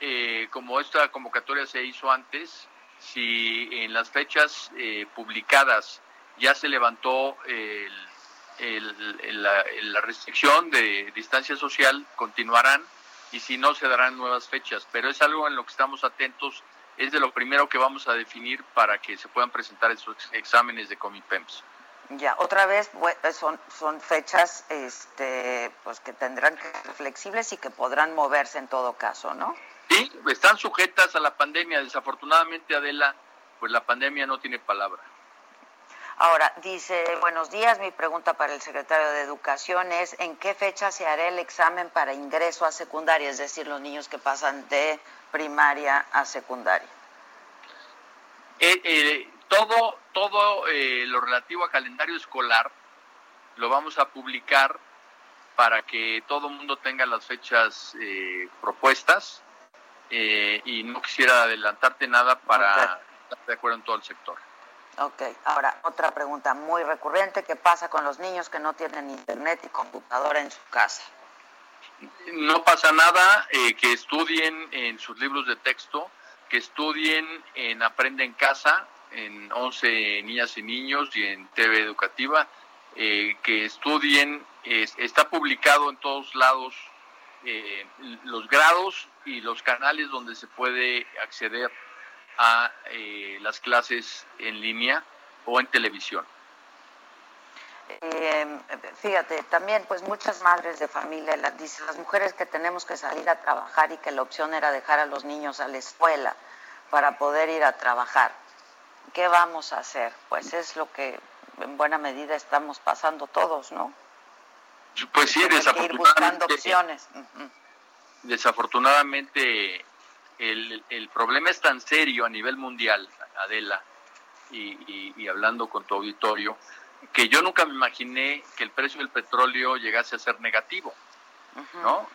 eh, como esta convocatoria se hizo antes, si en las fechas eh, publicadas ya se levantó la, restricción de distancia social, continuarán y si no, se darán nuevas fechas. Pero es algo en lo que estamos atentos, es de lo primero que vamos a definir para que se puedan presentar esos exámenes de Comipems. Ya, otra vez son, son fechas este, pues que tendrán que ser flexibles y que podrán moverse en todo caso, ¿no? Sí, están sujetas a la pandemia. Desafortunadamente, Adela, pues la pandemia no tiene palabra. Ahora, dice, buenos días, mi pregunta para el secretario de Educación es, ¿en qué fecha se hará el examen para ingreso a secundaria? Es decir, los niños que pasan de primaria a secundaria. Eh, eh, todo todo eh, lo relativo a calendario escolar lo vamos a publicar para que todo el mundo tenga las fechas propuestas y no quisiera adelantarte nada para estar de acuerdo en todo el sector. Ok, ahora otra pregunta muy recurrente, ¿qué pasa con los niños que no tienen internet y computadora en su casa? No pasa nada, eh, que estudien en sus libros de texto, que estudien en Aprende en Casa, en 11 niñas y niños y en TV Educativa, eh, que estudien, está publicado en todos lados eh, los grados y los canales donde se puede acceder a eh, las clases en línea o en televisión. Eh, fíjate, también pues muchas madres de familia dicen las mujeres que tenemos que salir a trabajar y que la opción era dejar a los niños a la escuela para poder ir a trabajar. ¿Qué vamos a hacer? Pues es lo que en buena medida estamos pasando todos, ¿no? Pues sí, desafortunadamente. opciones. Desafortunadamente el, problema es tan serio a nivel mundial, Adela, y, hablando con tu auditorio, que yo nunca me imaginé que el precio del petróleo llegase a ser negativo, ¿no?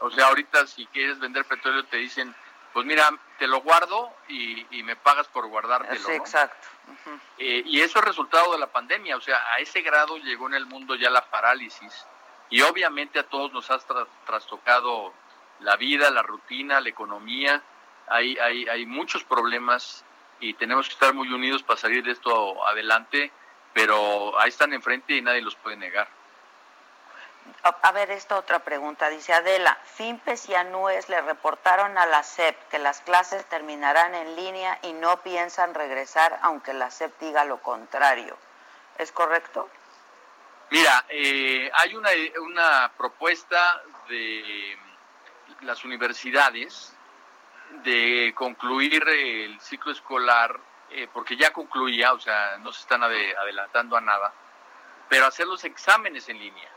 O sea, ahorita si quieres vender petróleo te dicen, pues mira, te lo guardo y, me pagas por guardártelo. Sí, exacto. Eh, y eso es resultado de la pandemia, o sea, a ese grado llegó en el mundo ya la parálisis y obviamente a todos nos ha trastocado la vida, la rutina, la economía. Hay, hay, hay muchos problemas y tenemos que estar muy unidos para salir de esto adelante, pero ahí están enfrente y nadie los puede negar. A, ver, esta otra pregunta. Dice Adela, FIMPES y ANUES le reportaron a la SEP que las clases terminarán en línea y no piensan regresar aunque la SEP diga lo contrario. ¿Es correcto? Mira, eh, hay una, una propuesta de las universidades de concluir el ciclo escolar, eh, porque ya concluía, o sea, no se están adelantando a nada, pero hacer los exámenes en línea.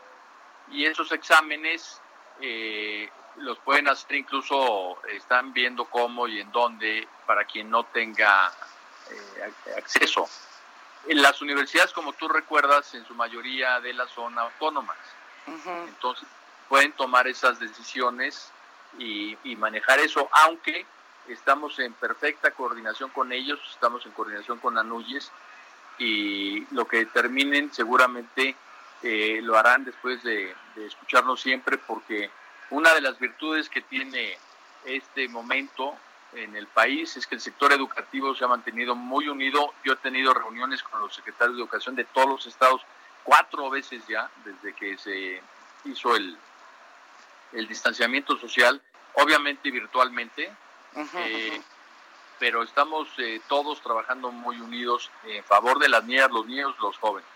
Y esos exámenes eh, los pueden hacer incluso, están viendo cómo y en dónde, para quien no tenga eh, acceso. En las universidades, como tú recuerdas, en su mayoría de la zona autónomas. Entonces, pueden tomar esas decisiones y, manejar eso, aunque estamos en perfecta coordinación con ellos, estamos en coordinación con Anuyes y lo que determinen seguramente eh, lo harán después de, escucharnos siempre porque una de las virtudes que tiene este momento en el país es que el sector educativo se ha mantenido muy unido. Yo he tenido reuniones con los secretarios de educación de todos los estados cuatro veces ya desde que se hizo el, el distanciamiento social, obviamente virtualmente, eh, pero estamos eh, todos trabajando muy unidos en favor de las niñas, los niños, los jóvenes.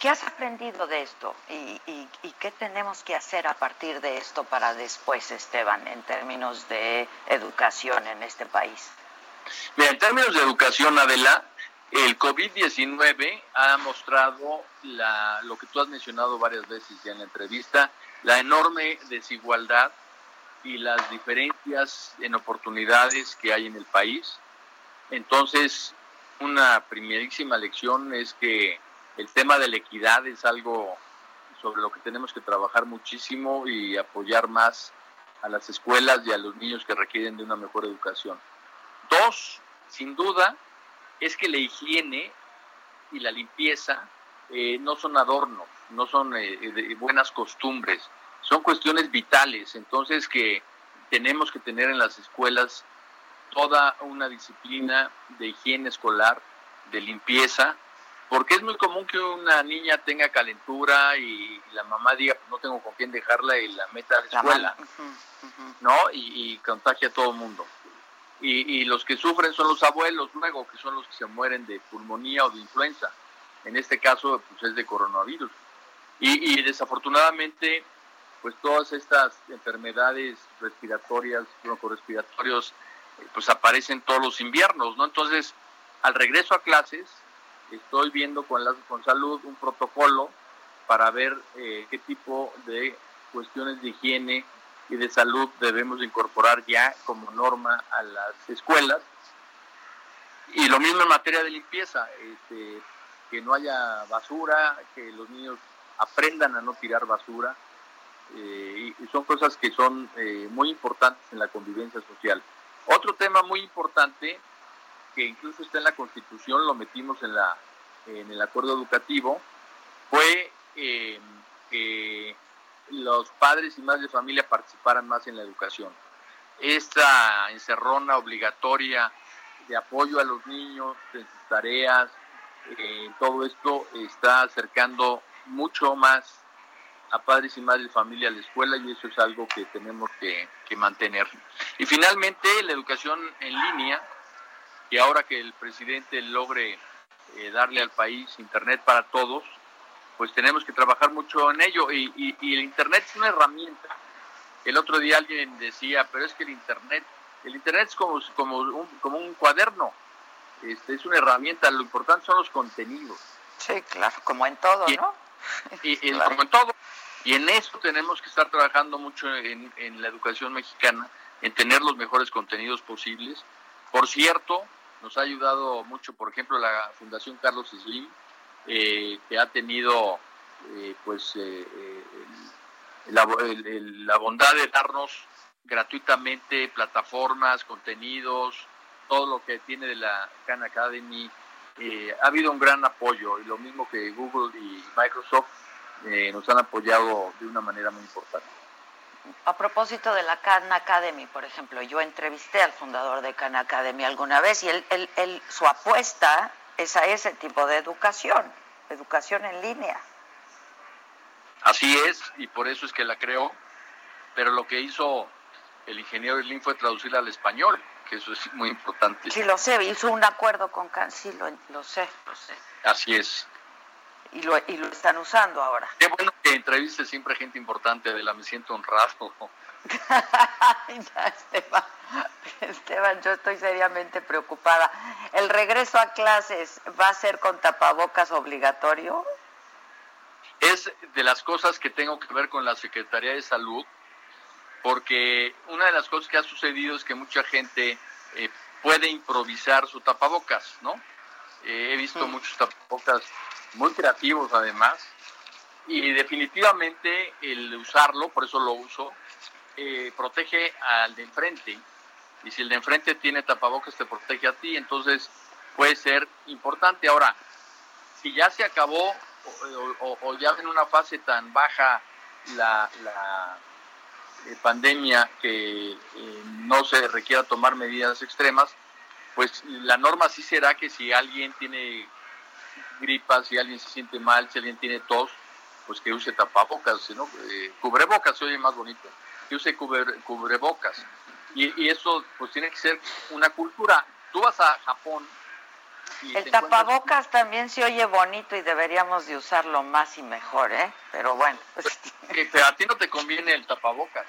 ¿Qué has aprendido de esto y, y, qué tenemos que hacer a partir de esto para después, Esteban, en términos de educación en este país? Mira, en términos de educación, Adela, el COVID-19 ha mostrado la, lo que tú has mencionado varias veces ya en la entrevista, la enorme desigualdad y las diferencias en oportunidades que hay en el país. Entonces, una primerísima lección es que el tema de la equidad es algo sobre lo que tenemos que trabajar muchísimo y apoyar más a las escuelas y a los niños que requieren de una mejor educación. Dos, sin duda, es que la higiene y la limpieza eh, no son adornos, no son eh, buenas costumbres, son cuestiones vitales. Entonces que tenemos que tener en las escuelas toda una disciplina de higiene escolar, de limpieza, porque es muy común que una niña tenga calentura y la mamá diga, pues no tengo con quién dejarla y la meta a la escuela, ¿no? Y, y contagia a todo el mundo y, los que sufren son los abuelos luego, que son los que se mueren de pulmonía o de influenza. En este caso, pues es de coronavirus. Y, desafortunadamente, pues todas estas enfermedades respiratorias, broncorespiratorios, eh, pues aparecen todos los inviernos, ¿no? Entonces, al regreso a clases, estoy viendo con, la, con salud un protocolo para ver eh, qué tipo de cuestiones de higiene y de salud debemos incorporar ya como norma a las escuelas. Y lo mismo en materia de limpieza, este, que no haya basura, que los niños aprendan a no tirar basura. Eh, y, son cosas que son eh, muy importantes en la convivencia social. Otro tema muy importante, que incluso está en la Constitución, lo metimos en, la, en el acuerdo educativo, fue eh, que los padres y madres de familia participaran más en la educación. Esta encerrona obligatoria de apoyo a los niños en sus tareas, eh, todo esto está acercando mucho más a padres y madres de familia a la escuela y eso es algo que tenemos que, mantener. Y finalmente, la educación en línea, y ahora que el presidente logre eh, darle al país Internet para todos, pues tenemos que trabajar mucho en ello y, el Internet es una herramienta. El otro día alguien decía, pero es que el Internet, el Internet es como, como, un, como un cuaderno, este, es una herramienta, lo importante son los contenidos. Sí, claro, como en todo, ¿no? Y, Como en todo. Y en eso tenemos que estar trabajando mucho en, en la educación mexicana, en tener los mejores contenidos posibles. Por cierto, nos ha ayudado mucho, por ejemplo, la Fundación Carlos Slim, eh, que ha tenido eh, pues eh, la, bondad de darnos gratuitamente plataformas, contenidos, todo lo que tiene de la Khan Academy. ha habido un gran apoyo y lo mismo que Google y Microsoft nos han apoyado de una manera muy importante. A propósito de la Khan Academy, por ejemplo, yo entrevisté al fundador de Khan Academy alguna vez y él, su apuesta es a ese tipo de educación, educación en línea. Así es, y por eso es que la creó, pero lo que hizo el ingeniero Slim fue traducirla al español, que eso es muy importante. Sí, lo sé, hizo un acuerdo con Can, sí, lo, sé, lo sé. Así es. Y lo, y lo están usando ahora. Qué bueno que entreviste siempre gente importante, de la me siento honrado. Esteban, Esteban, yo estoy seriamente preocupada. ¿El regreso a clases va a ser con tapabocas obligatorio? Es de las cosas que tengo que ver con la Secretaría de Salud, porque una de las cosas que ha sucedido es que mucha gente eh, puede improvisar su tapabocas, ¿no? Eh, he visto mm. muchos tapabocas muy creativos además, y definitivamente el usarlo, por eso lo uso, eh, protege al de enfrente. Y si el de enfrente tiene tapabocas, te protege a ti. Entonces puede ser importante. Ahora, si ya se acabó o, ya en una fase tan baja la, eh, pandemia que eh, no se requiera tomar medidas extremas, pues la norma sí será que si alguien tiene gripa, si alguien se siente mal, si alguien tiene tos, pues que use tapabocas, sino eh, cubrebocas se oye más bonito, que use cubrebocas. Y, y, eso pues tiene que ser una cultura. Tú vas a Japón. El tapabocas también se oye bonito y deberíamos de usarlo más y mejor, ¿eh? Pero bueno. Pues... a ti no te conviene el tapabocas.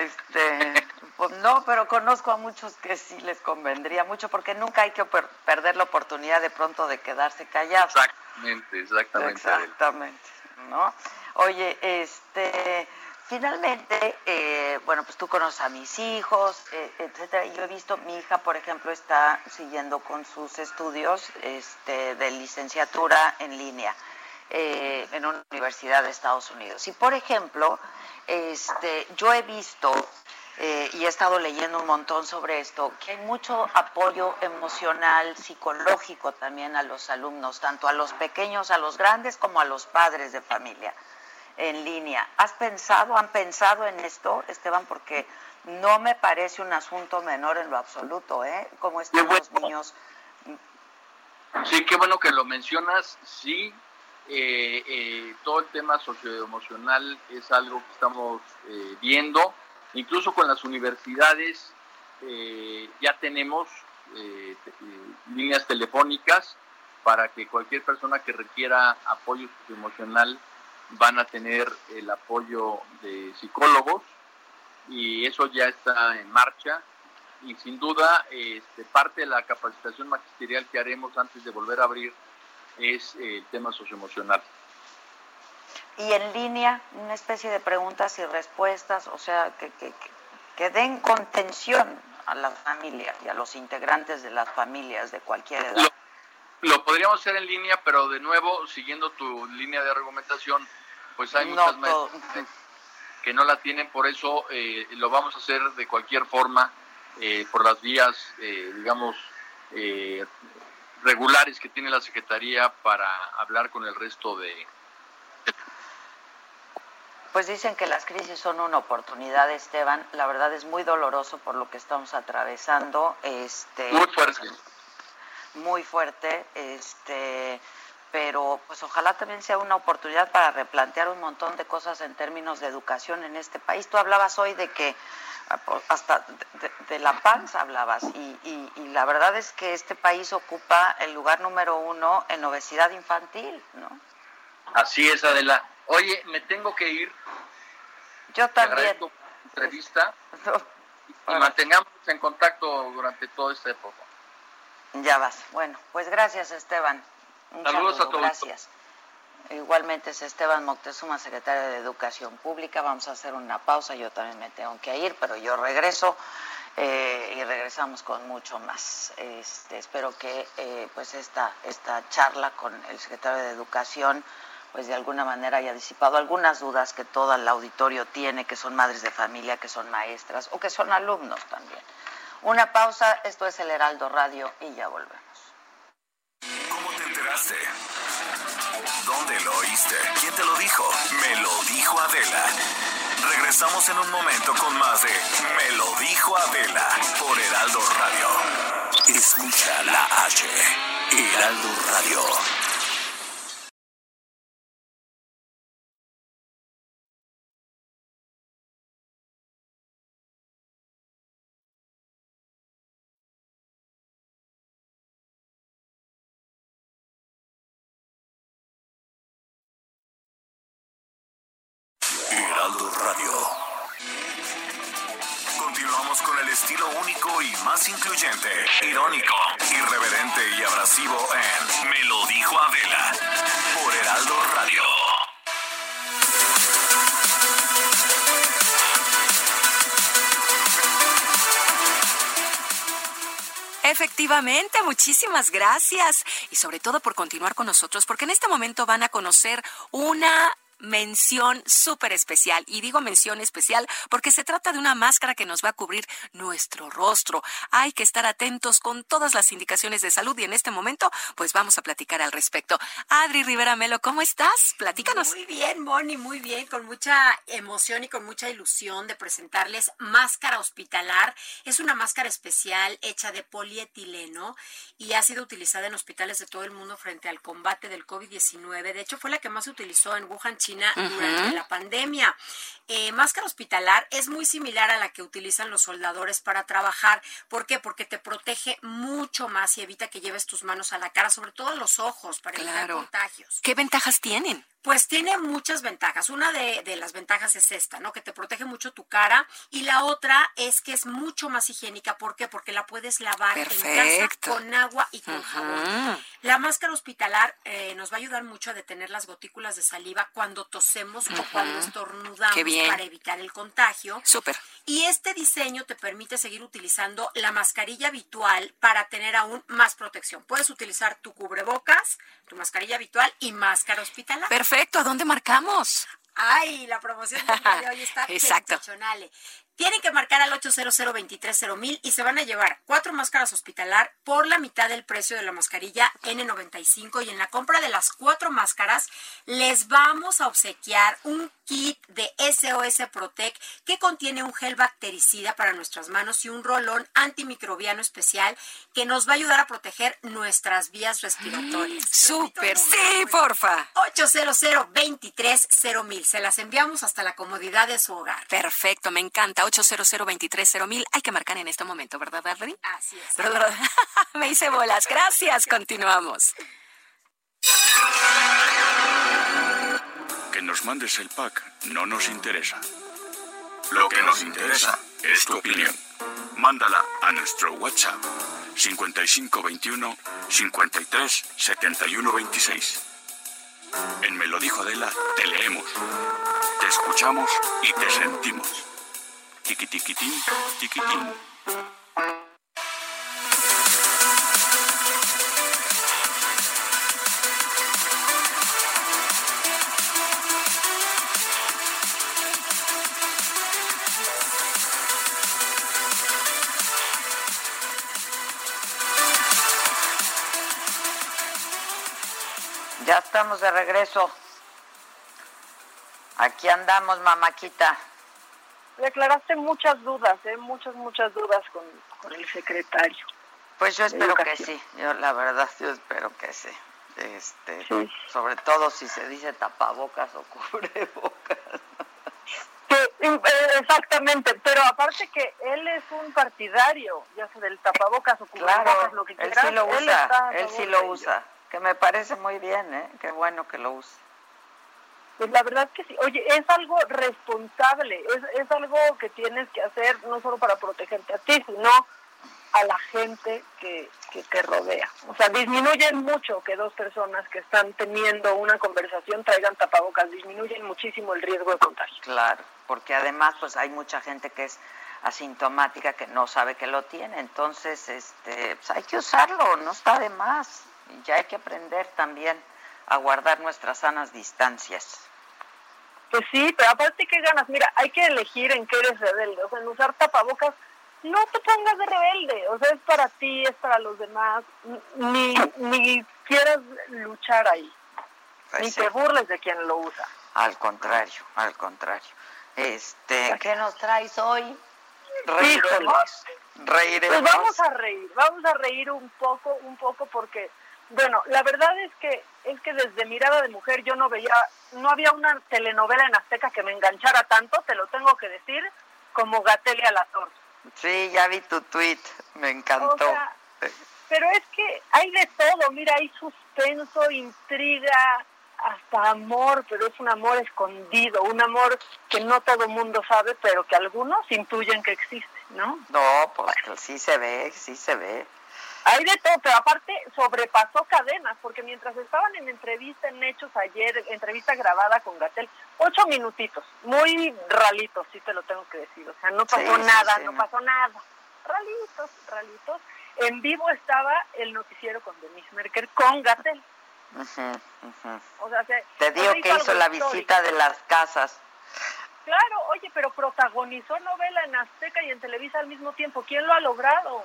Este, pues no, pero conozco a muchos que sí les convendría mucho porque nunca hay que perder la oportunidad de pronto de quedarse callados. Exactamente, exactamente. Exactamente, ¿no? Oye, este, finalmente, eh, bueno, pues tú conoces a mis hijos, eh, etcétera. Yo he visto, mi hija, por ejemplo, está siguiendo con sus estudios este, de licenciatura en línea eh, en una universidad de Estados Unidos. Y, por ejemplo, este, yo he visto eh, y he estado leyendo un montón sobre esto, que hay mucho apoyo emocional, psicológico también a los alumnos, tanto a los pequeños, a los grandes, como a los padres de familia en línea. ¿Has pensado, han pensado en esto, Esteban? Porque no me parece un asunto menor en lo absoluto, ¿eh? ¿Cómo están los niños? Sí, qué bueno que lo mencionas. Sí, eh, eh, todo el tema socioemocional es algo que estamos eh, viendo. Incluso con las universidades ya tenemos líneas telefónicas para que cualquier persona que requiera apoyo socioemocional van a tener el apoyo de psicólogos y eso ya está en marcha y sin duda este, parte de la capacitación magisterial que haremos antes de volver a abrir es eh, el tema socioemocional. Y en línea, una especie de preguntas y respuestas, o sea, que, que, que den contención a la familia y a los integrantes de las familias de cualquier edad. Lo, podríamos hacer en línea, pero de nuevo, siguiendo tu línea de argumentación, pues hay muchas que no la tienen, por eso eh, lo vamos a hacer de cualquier forma, eh, por las vías, digamos, regulares que tiene la Secretaría para hablar con el resto de... Pues dicen que las crisis son una oportunidad, Esteban. La verdad es muy doloroso por lo que estamos atravesando. Este, muy fuerte. Muy fuerte. Este, pero pues ojalá también sea una oportunidad para replantear un montón de cosas en términos de educación en este país. Tú hablabas hoy de que hasta de, La Paz hablabas y, la verdad es que este país ocupa el lugar número uno en obesidad infantil, ¿no? Así es, Adela. Oye, me tengo que ir. Yo también. entrevista y mantengamos en contacto durante toda esta época. Ya vas. Bueno, pues gracias, Esteban. Saludos a todos. Gracias. Igualmente es Esteban Moctezuma, secretario de Educación Pública. Vamos a hacer una pausa, yo también me tengo que ir, pero yo regreso eh, y regresamos con mucho más. Este, espero que eh, pues esta, esta charla con el secretario de Educación pues de alguna manera haya disipado algunas dudas que todo el auditorio tiene, que son madres de familia, que son maestras o que son alumnos también. Una pausa, esto es el Heraldo Radio y ya volvemos. ¿Dónde lo oíste? ¿Quién te lo dijo? Me lo dijo Adela. Regresamos en un momento con más de Me lo dijo Adela por Heraldo Radio. Escucha la H. Heraldo Radio. Efectivamente, muchísimas gracias. Y sobre todo por continuar con nosotros porque en este momento van a conocer una mención súper especial. Y digo mención especial porque se trata de una máscara que nos va a cubrir nuestro rostro. Hay que estar atentos con todas las indicaciones de salud y en este momento pues vamos a platicar al respecto. Adri Rivera Melo, ¿cómo estás? Platícanos. Muy bien, Moni, muy bien, con mucha emoción y con mucha ilusión de presentarles Máscara Hospitalar. Es una máscara especial hecha de polietileno y ha sido utilizada en hospitales de todo el mundo frente al combate del COVID-19. De hecho, fue la que más se utilizó en Wuhan, China, durante la pandemia. Eh, máscara hospitalar es muy similar a la que utilizan los soldadores para trabajar. ¿Por qué? Porque te protege mucho más y evita que lleves tus manos a la cara, sobre todo los ojos, para evitar contagios. ¿Qué ventajas tienen? Pues tiene muchas ventajas. Una de, de, las ventajas es esta, ¿no? Que te protege mucho tu cara. Y la otra es que es mucho más higiénica. ¿Por qué? Porque la puedes lavar en casa con agua y con jabón. La máscara hospitalar eh, nos va a ayudar mucho a detener las gotículas de saliva cuando tosemos o cuando estornudamos para evitar el contagio. Súper. Y este diseño te permite seguir utilizando la mascarilla habitual para tener aún más protección. Puedes utilizar tu cubrebocas, tu mascarilla habitual y máscara hospitalar. Perfecto, ¿a dónde marcamos? Ay, la promoción de hoy está Exacto. Tienen que marcar al 800 mil y se van a llevar cuatro máscaras hospitalar por la mitad del precio de la mascarilla N95 y en la compra de las cuatro máscaras les vamos a obsequiar un kit de SOS Protec que contiene un gel bactericida para nuestras manos y un rolón antimicrobiano especial que nos va a ayudar a proteger nuestras vías respiratorias. Súper, sí, porfa. 800 mil. Se las enviamos hasta la comodidad de su hogar. Perfecto, me encanta. 800 mil Hay que marcar en este momento, ¿verdad, Adri? Así es. Me hice bolas. Gracias. Continuamos. Que nos mandes el pack no nos interesa. Lo que nos interesa es tu opinión. Mándala a nuestro WhatsApp 5521 53 71 26. En Me lo dijo Adela, te leemos, te escuchamos y te sentimos. Tiquitiquitín, tiquitín. Ya estamos de regreso. Aquí andamos, mamáquita. Le aclaraste muchas dudas, ¿eh? muchas, muchas dudas con, el secretario. Pues yo espero que sí, yo la verdad, yo espero que sí. Este, Sobre todo si se dice tapabocas o cubrebocas. Eh, exactamente, pero aparte que él es un partidario, ya sea del tapabocas o cubrebocas, lo que quieras. Él sí lo usa, él, sí lo usa, que me parece muy bien, ¿eh? Qué bueno que lo usa. Pues la verdad que sí. Oye, es algo responsable, es, es algo que tienes que hacer no solo para protegerte a ti, sino a la gente que, que te rodea. O sea, disminuyen mucho que dos personas que están teniendo una conversación traigan tapabocas, disminuyen muchísimo el riesgo de contagio. Claro, porque además pues hay mucha gente que es asintomática que no sabe que lo tiene, entonces este pues hay que usarlo, no está de más. Ya hay que aprender también a guardar nuestras sanas distancias. Pues sí, pero aparte que ganas, mira, hay que elegir en qué eres rebelde, o sea, en usar tapabocas, no te pongas de rebelde, o sea, es para ti, es para los demás, ni, ni quieras luchar ahí, pues ni te burles de quien lo usa. Al contrario, al contrario. Este, ¿qué nos traes hoy? ¿Reiremos? ¿Reiremos? Pues vamos a reír, vamos a reír un poco, un poco porque bueno, la verdad es que es que desde Mirada de Mujer yo no veía, no había una telenovela en Azteca que me enganchara tanto, te lo tengo que decir, como Gatelia la Torre. Sí, ya vi tu tweet, me encantó. pero es que hay de todo, mira, hay suspenso, intriga, hasta amor, pero es un amor escondido, un amor que no todo mundo sabe, pero que algunos intuyen que existe, ¿no? No, pues sí se ve, sí se ve. Hay de todo, pero aparte sobrepasó cadenas, porque mientras estaban en entrevista en Hechos ayer, entrevista grabada con Gatel, ocho minutitos, muy ralitos, sí te lo tengo que decir, o sea, no pasó nada, no pasó nada, ralitos, ralitos. En vivo estaba el noticiero con Denise Merker, con Gatel. O sea, se- Te digo que hizo la histórico. visita de las casas. Claro, oye, pero protagonizó novela en Azteca y en Televisa al mismo tiempo. ¿Quién lo ha logrado?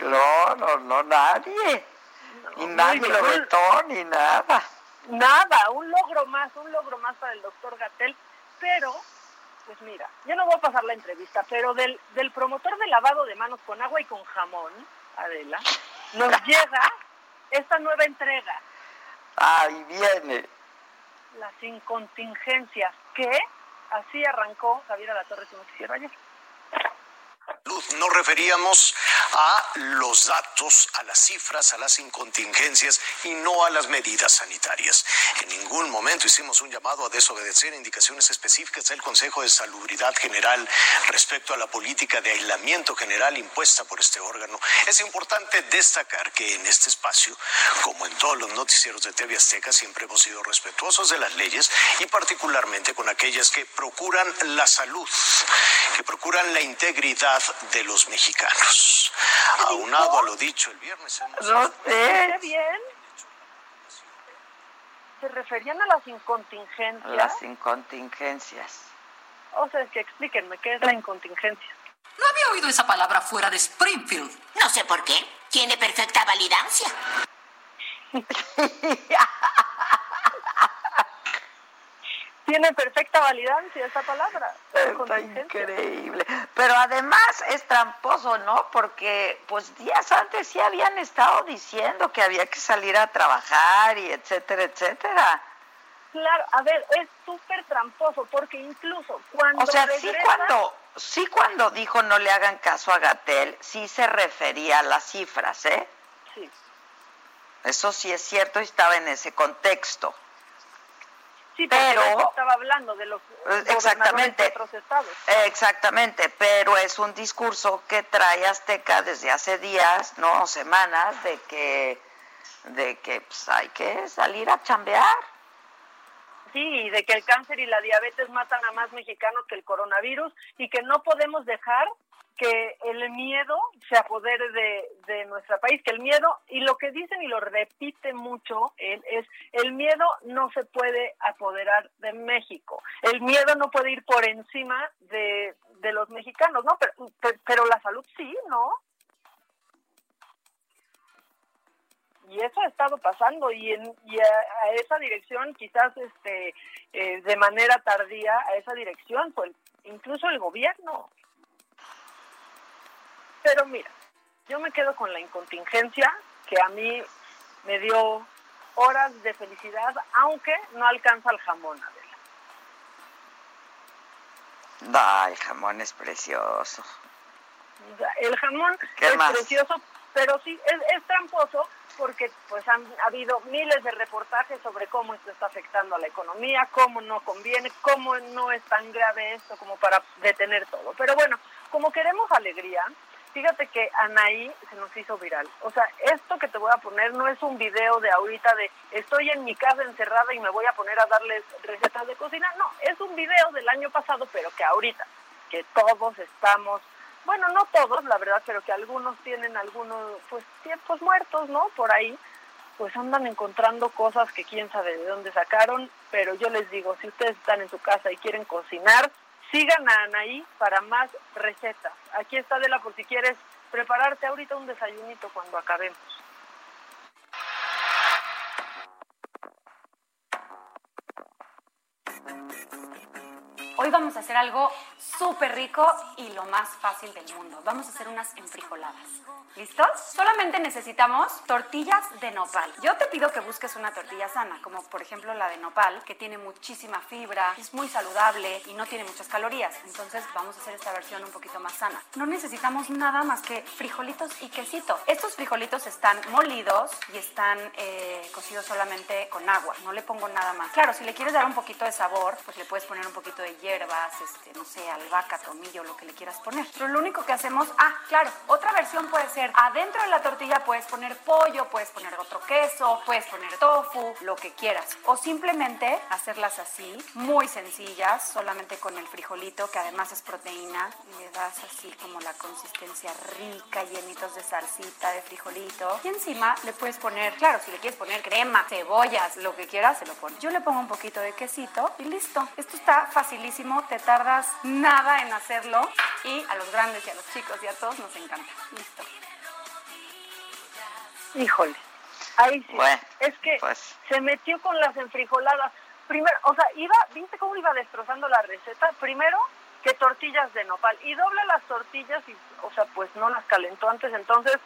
No, no, no, nadie. Ni nadie muy lo vetó, ni nada. Nada, un logro más, un logro más para el doctor Gatel. Pero, pues mira, yo no voy a pasar la entrevista, pero del, del promotor de lavado de manos con agua y con jamón, Adela, nos llega esta nueva entrega, Ahí viene. las incontingencias, que así arrancó Javier Alatorre su noticiero ayer. Nos referíamos a los datos, a las cifras, a las incontingencias y no a las medidas sanitarias. En ningún momento hicimos un llamado a desobedecer indicaciones específicas del Consejo de Salubridad General respecto a la política de aislamiento general impuesta por este órgano. Es importante destacar que en este espacio, como en todos los noticieros de TV Azteca, siempre hemos sido respetuosos de las leyes y particularmente con aquellas que procuran la salud, que procuran la integridad de los mexicanos. Aunado a lo dicho el viernes, hemos No ¿Escuché sé. bien? ¿Se referían a las incontingencias? Las incontingencias. O sea, es que explíquenme, ¿qué es la incontingencia? No había oído esa palabra fuera de Springfield. No sé por qué. Tiene perfecta validancia. Tiene perfecta validancia esa palabra. Contingencia. increíble. Pero además es tramposo, ¿no? Porque pues días antes sí habían estado diciendo que había que salir a trabajar y etcétera, etcétera. Claro, a ver, es súper tramposo porque incluso cuando O sea, sí cuando, sí cuando dijo no le hagan caso a Gatel, sí se refería a las cifras, ¿eh? Sí. Eso sí es cierto y estaba en ese contexto. Sí, pero- estaba hablando de los Eh, exactamente. de otros estados. Exactamente, pero es un discurso que trae Azteca desde hace días, no semanas, de que, de que pues, hay que salir a chambear. Sí, y de que el cáncer y la diabetes matan a más mexicanos que el coronavirus y que no podemos dejar que el miedo se apodere de, de nuestro país, que el miedo, y lo que dicen y lo repite mucho él, es el miedo no se puede apoderar de México, el miedo no puede ir por encima de, de los mexicanos, ¿no? Pero, pero, la salud sí, ¿no? y eso ha estado pasando y, en, y a, esa dirección quizás este eh, de manera tardía a esa dirección el- incluso el gobierno pero mira yo me quedo con la incontingencia que a mí me dio horas de felicidad aunque no alcanza el jamón Adela. Ay, el jamón es precioso. El jamón ¿Qué es más? precioso, pero sí es, es tramposo porque pues han ha habido miles de reportajes sobre cómo esto está afectando a la economía, cómo no conviene, cómo no es tan grave esto como para detener todo. Pero bueno, como queremos alegría, fíjate que Anaí se nos hizo viral. O sea, esto que te voy a poner no es un video de ahorita de estoy en mi casa encerrada y me voy a poner a darles recetas de cocina. No, es un video del año pasado, pero que ahorita, que todos estamos bueno, no todos, la verdad, pero que algunos tienen algunos, pues, tiempos muertos, ¿no? Por ahí, pues andan encontrando cosas que quién sabe de dónde sacaron, pero yo les digo, si ustedes están en su casa y quieren cocinar, sigan a Anaí para más recetas. Aquí está Adela por si quieres prepararte ahorita un desayunito cuando acabemos. Hoy vamos a hacer algo súper rico y lo más fácil del mundo. Vamos a hacer unas enfrijoladas. ¿Listos? Solamente necesitamos tortillas de nopal. Yo te pido que busques una tortilla sana, como por ejemplo la de nopal, que tiene muchísima fibra, es muy saludable y no tiene muchas calorías. Entonces vamos a hacer esta versión un poquito más sana. No necesitamos nada más que frijolitos y quesito. Estos frijolitos están molidos y están eh, cocidos solamente con agua. No le pongo nada más. Claro, si le quieres dar un poquito de sabor, pues le puedes poner un poquito de hierbas, este, no sé, albahaca, tomillo, lo que le quieras poner. Pero lo único que hacemos, ah, claro, otra versión puede ser adentro de la tortilla puedes poner pollo, puedes poner otro queso, puedes poner tofu, lo que quieras. O simplemente hacerlas así, muy sencillas, solamente con el frijolito, que además es proteína, y le das así como la consistencia rica, llenitos de salsita, de frijolito. Y encima le puedes poner, claro, si le quieres poner crema, cebollas, lo que quieras, se lo pones. Yo le pongo un poquito de quesito y listo. Esto está facilísimo, te tardas nada en hacerlo y a los grandes y a los chicos y a todos nos encanta. Listo. Híjole, ahí sí. Bueno, es que pues. se metió con las enfrijoladas. Primero, o sea, iba, ¿viste cómo iba destrozando la receta? Primero, que tortillas de nopal. Y dobla las tortillas y, o sea, pues no las calentó antes, entonces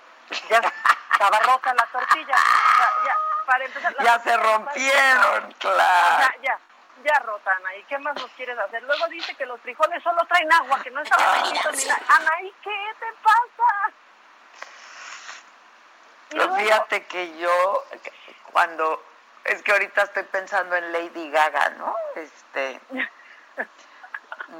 ya estaba rota la tortilla. O sea, ya, para empezar. Ya se rompieron, claro. Ya, ya, ya rotan ahí. ¿Qué más nos quieres hacer? Luego dice que los frijoles solo traen agua, que no están fritos ni nada. Anaí, ¿qué te pasa? Y Pero fíjate que yo, cuando, es que ahorita estoy pensando en Lady Gaga, ¿no? Este,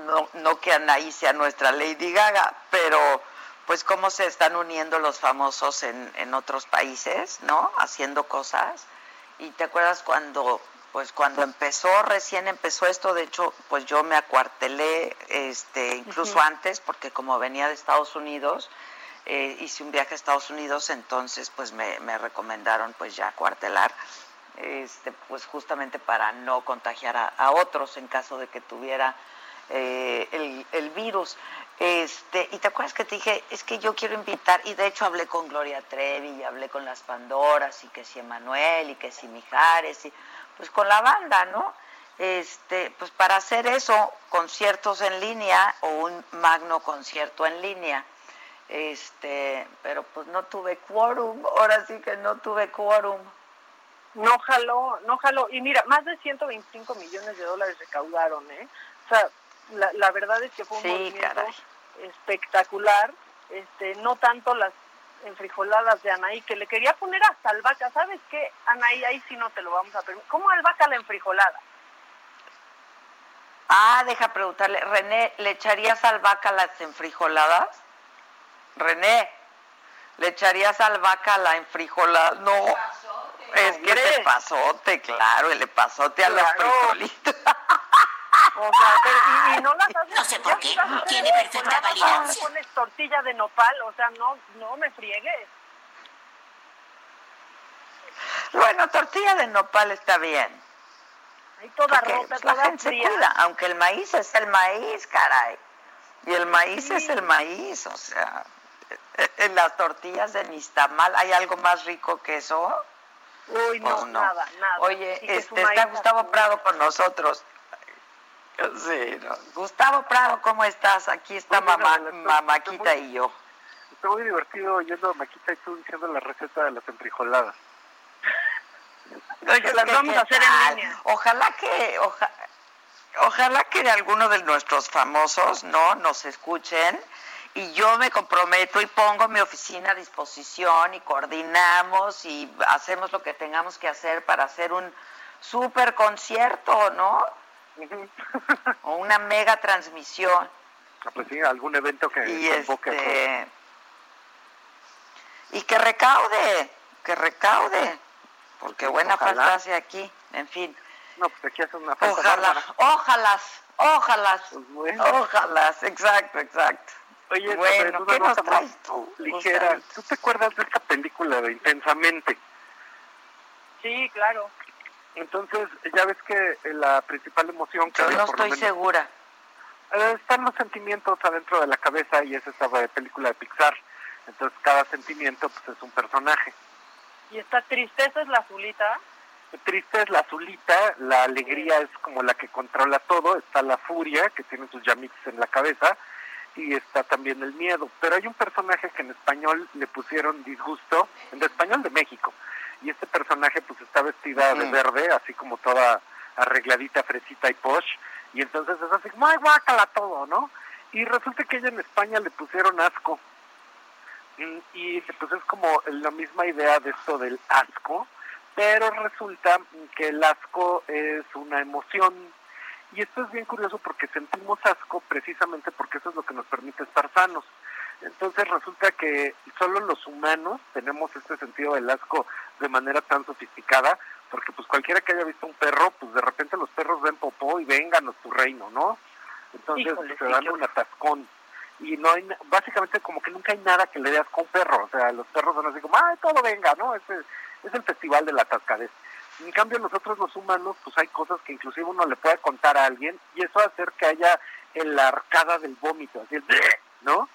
no, no que Anaí sea nuestra Lady Gaga, pero pues cómo se están uniendo los famosos en, en otros países, ¿no? Haciendo cosas. Y te acuerdas cuando, pues cuando empezó, recién empezó esto, de hecho, pues yo me acuartelé, este, incluso antes, porque como venía de Estados Unidos, eh, hice un viaje a Estados Unidos, entonces pues me, me recomendaron pues ya cuartelar, este, pues justamente para no contagiar a, a otros en caso de que tuviera eh, el, el virus. Este, y te acuerdas que te dije, es que yo quiero invitar, y de hecho hablé con Gloria Trevi, y hablé con las Pandoras, y que si Emanuel, y que si Mijares, y pues con la banda, ¿no? Este, pues para hacer eso, conciertos en línea o un magno concierto en línea. Este, pero pues no tuve quórum, ahora sí que no tuve quórum. No jaló, no jaló. Y mira, más de 125 millones de dólares recaudaron, ¿eh? O sea, la, la verdad es que fue un Sí, movimiento caray. espectacular. Este, no tanto las enfrijoladas de Anaí, que le quería poner hasta albahaca. ¿Sabes qué, Anaí? Ahí sí no te lo vamos a permitir. ¿Cómo albahaca la enfrijolada? Ah, deja preguntarle, René, ¿le echarías albahaca a las enfrijoladas? René, ¿le echarías albahaca a la enfrijolada? No, es que te pasote, claro, el pasote a los Claro. frijolitos. O sea, pero, y, y no las haces. No sé por qué, tiene perfecta ¿cómo validancia. pones tortilla de nopal, o sea, no, no me friegues. Bueno, tortilla de nopal está bien. Ahí toda porque, rota, pues, la gente se fría. cuida, aunque el maíz es el maíz, caray. Y el maíz es el maíz, o sea, en las tortillas de Nistamal, ¿hay algo más rico que eso? Uy, no, no. nada, nada. Oye, Sí, este, está Gustavo. Prado con nosotros. Sí, no. Gustavo Prado, ¿cómo estás? Aquí está bien, mamá, estoy muy- y yo. Está muy divertido oyendo a Maquita y tú diciendo la receta de las línea. Ojalá que, oja- ojalá que alguno de nuestros famosos, ¿no? Nos escuchen y yo me comprometo y pongo mi oficina a disposición y coordinamos y hacemos lo que tengamos que hacer para hacer un super concierto, ¿no? o una mega transmisión. Ah, Pues sí, algún evento que y este y que recaude que recaude porque buena Ojalá. falta hace aquí en fin No, pues aquí hace una falta ojalá ojalá ojalá bueno. ojalá exacto exacto Oye, bueno qué nos traes tú ligera. ¿Tú te acuerdas de esta película de Intensamente? Sí, claro. Entonces, ya ves que eh, la principal emoción que yo no estoy menos, segura eh, están los sentimientos adentro de la cabeza y es esta eh, película de Pixar. Entonces, cada sentimiento pues es un personaje. Y esta tristeza es la azulita. Triste es la azulita, la alegría es como la que controla todo, está la furia que tiene sus llamitas en la cabeza y está también el miedo. Pero hay un personaje que en español le pusieron disgusto, en español de México, y este personaje pues está vestida de verde, así como toda arregladita, fresita y posh, y entonces es así como, ay, guácala todo, ¿no? Y resulta que ella en España le pusieron asco. Mm, Y pues es como la misma idea de esto del asco, pero resulta que el asco es una emoción. Y esto es bien curioso porque sentimos asco precisamente porque eso es lo que nos permite estar sanos. Entonces resulta que solo los humanos tenemos este sentido del asco de manera tan sofisticada, porque pues cualquiera que haya visto un perro, pues de repente los perros ven popó y vengan a tu reino, ¿no? Entonces se dan un atascón. Y no hay, básicamente como que nunca hay nada que le dé asco a un perro, o sea, los perros son así como, ay, todo venga, ¿no? Ese es el festival de la atascadez. En cambio, nosotros los humanos, pues hay cosas que inclusive uno le puede contar a alguien y eso hacer que haya en la arcada del vómito, así el ¿no?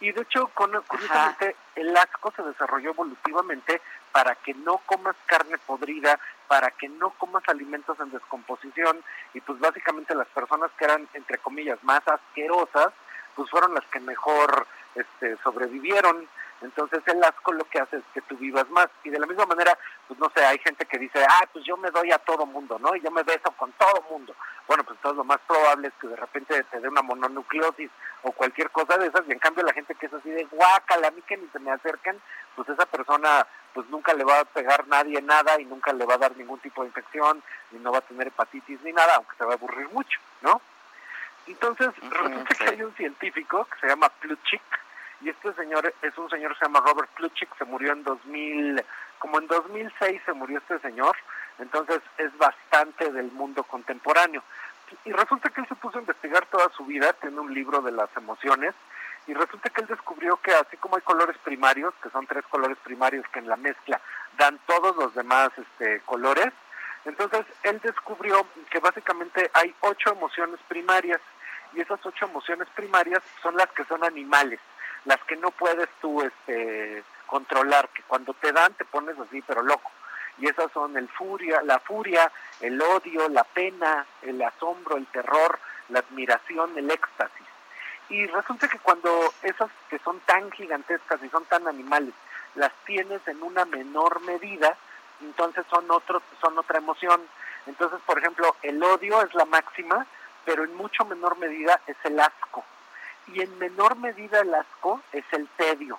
Y de hecho, con, curiosamente, el asco se desarrolló evolutivamente para que no comas carne podrida, para que no comas alimentos en descomposición, y pues básicamente las personas que eran, entre comillas, más asquerosas, pues fueron las que mejor este, sobrevivieron. Entonces el asco lo que hace es que tú vivas más. Y de la misma manera, pues no sé, hay gente que dice, ah, pues yo me doy a todo mundo, ¿no? Y yo me beso con todo mundo. Bueno, pues entonces lo más probable es que de repente te dé una mononucleosis o cualquier cosa de esas. Y en cambio la gente que es así de guácala, a mí que ni se me acercan, pues esa persona pues nunca le va a pegar nadie nada y nunca le va a dar ningún tipo de infección, ni no va a tener hepatitis ni nada, aunque se va a aburrir mucho, ¿no? Entonces, resulta que hay un científico que se llama Plutchik, y este señor es un señor que se llama Robert Plutchik, se murió en 2000, como en 2006 se murió este señor, entonces es bastante del mundo contemporáneo. Y resulta que él se puso a investigar toda su vida, tiene un libro de las emociones, y resulta que él descubrió que así como hay colores primarios, que son tres colores primarios que en la mezcla dan todos los demás este, colores, entonces él descubrió que básicamente hay ocho emociones primarias, y esas ocho emociones primarias son las que son animales las que no puedes tú este, controlar, que cuando te dan te pones así, pero loco. Y esas son el furia, la furia, el odio, la pena, el asombro, el terror, la admiración, el éxtasis. Y resulta que cuando esas que son tan gigantescas y son tan animales, las tienes en una menor medida, entonces son otro, son otra emoción. Entonces, por ejemplo, el odio es la máxima, pero en mucho menor medida es el asco y en menor medida el asco es el tedio.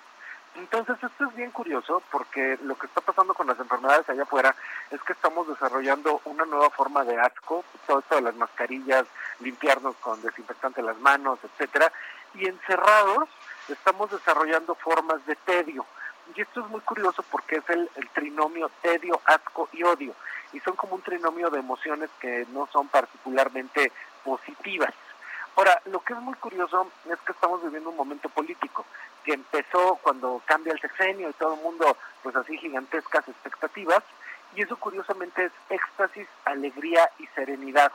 Entonces esto es bien curioso porque lo que está pasando con las enfermedades allá afuera es que estamos desarrollando una nueva forma de asco, todo esto de las mascarillas, limpiarnos con desinfectante las manos, etcétera, y encerrados estamos desarrollando formas de tedio. Y esto es muy curioso porque es el, el trinomio tedio, asco y odio. Y son como un trinomio de emociones que no son particularmente positivas. Ahora, lo que es muy curioso es que estamos viviendo un momento político que empezó cuando cambia el sexenio y todo el mundo, pues así gigantescas expectativas, y eso curiosamente es éxtasis, alegría y serenidad,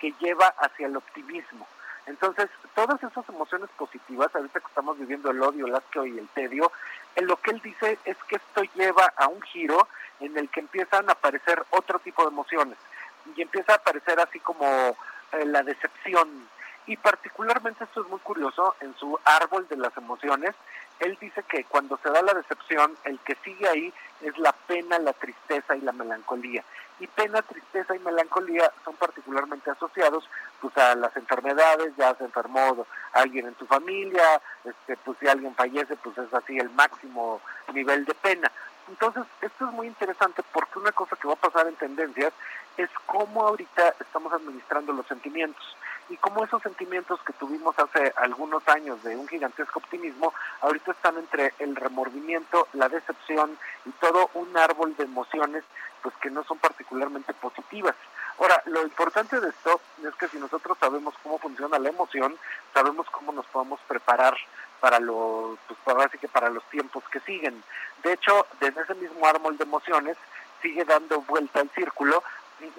que lleva hacia el optimismo. Entonces, todas esas emociones positivas, ahorita que estamos viviendo el odio, el asco y el tedio, en lo que él dice es que esto lleva a un giro en el que empiezan a aparecer otro tipo de emociones, y empieza a aparecer así como eh, la decepción, y particularmente esto es muy curioso, en su árbol de las emociones, él dice que cuando se da la decepción, el que sigue ahí es la pena, la tristeza y la melancolía. Y pena, tristeza y melancolía son particularmente asociados pues a las enfermedades, ya se enfermó alguien en tu familia, este, pues si alguien fallece, pues es así el máximo nivel de pena. Entonces, esto es muy interesante porque una cosa que va a pasar en tendencias es cómo ahorita estamos administrando los sentimientos y cómo esos sentimientos que tuvimos hace algunos años de un gigantesco optimismo, ahorita están entre el remordimiento, la decepción y todo un árbol de emociones pues que no son particularmente positivas. Ahora, lo importante de esto es que si nosotros sabemos cómo funciona la emoción, sabemos cómo nos podemos preparar para los pues para, que para los tiempos que siguen. De hecho, desde ese mismo árbol de emociones sigue dando vuelta el círculo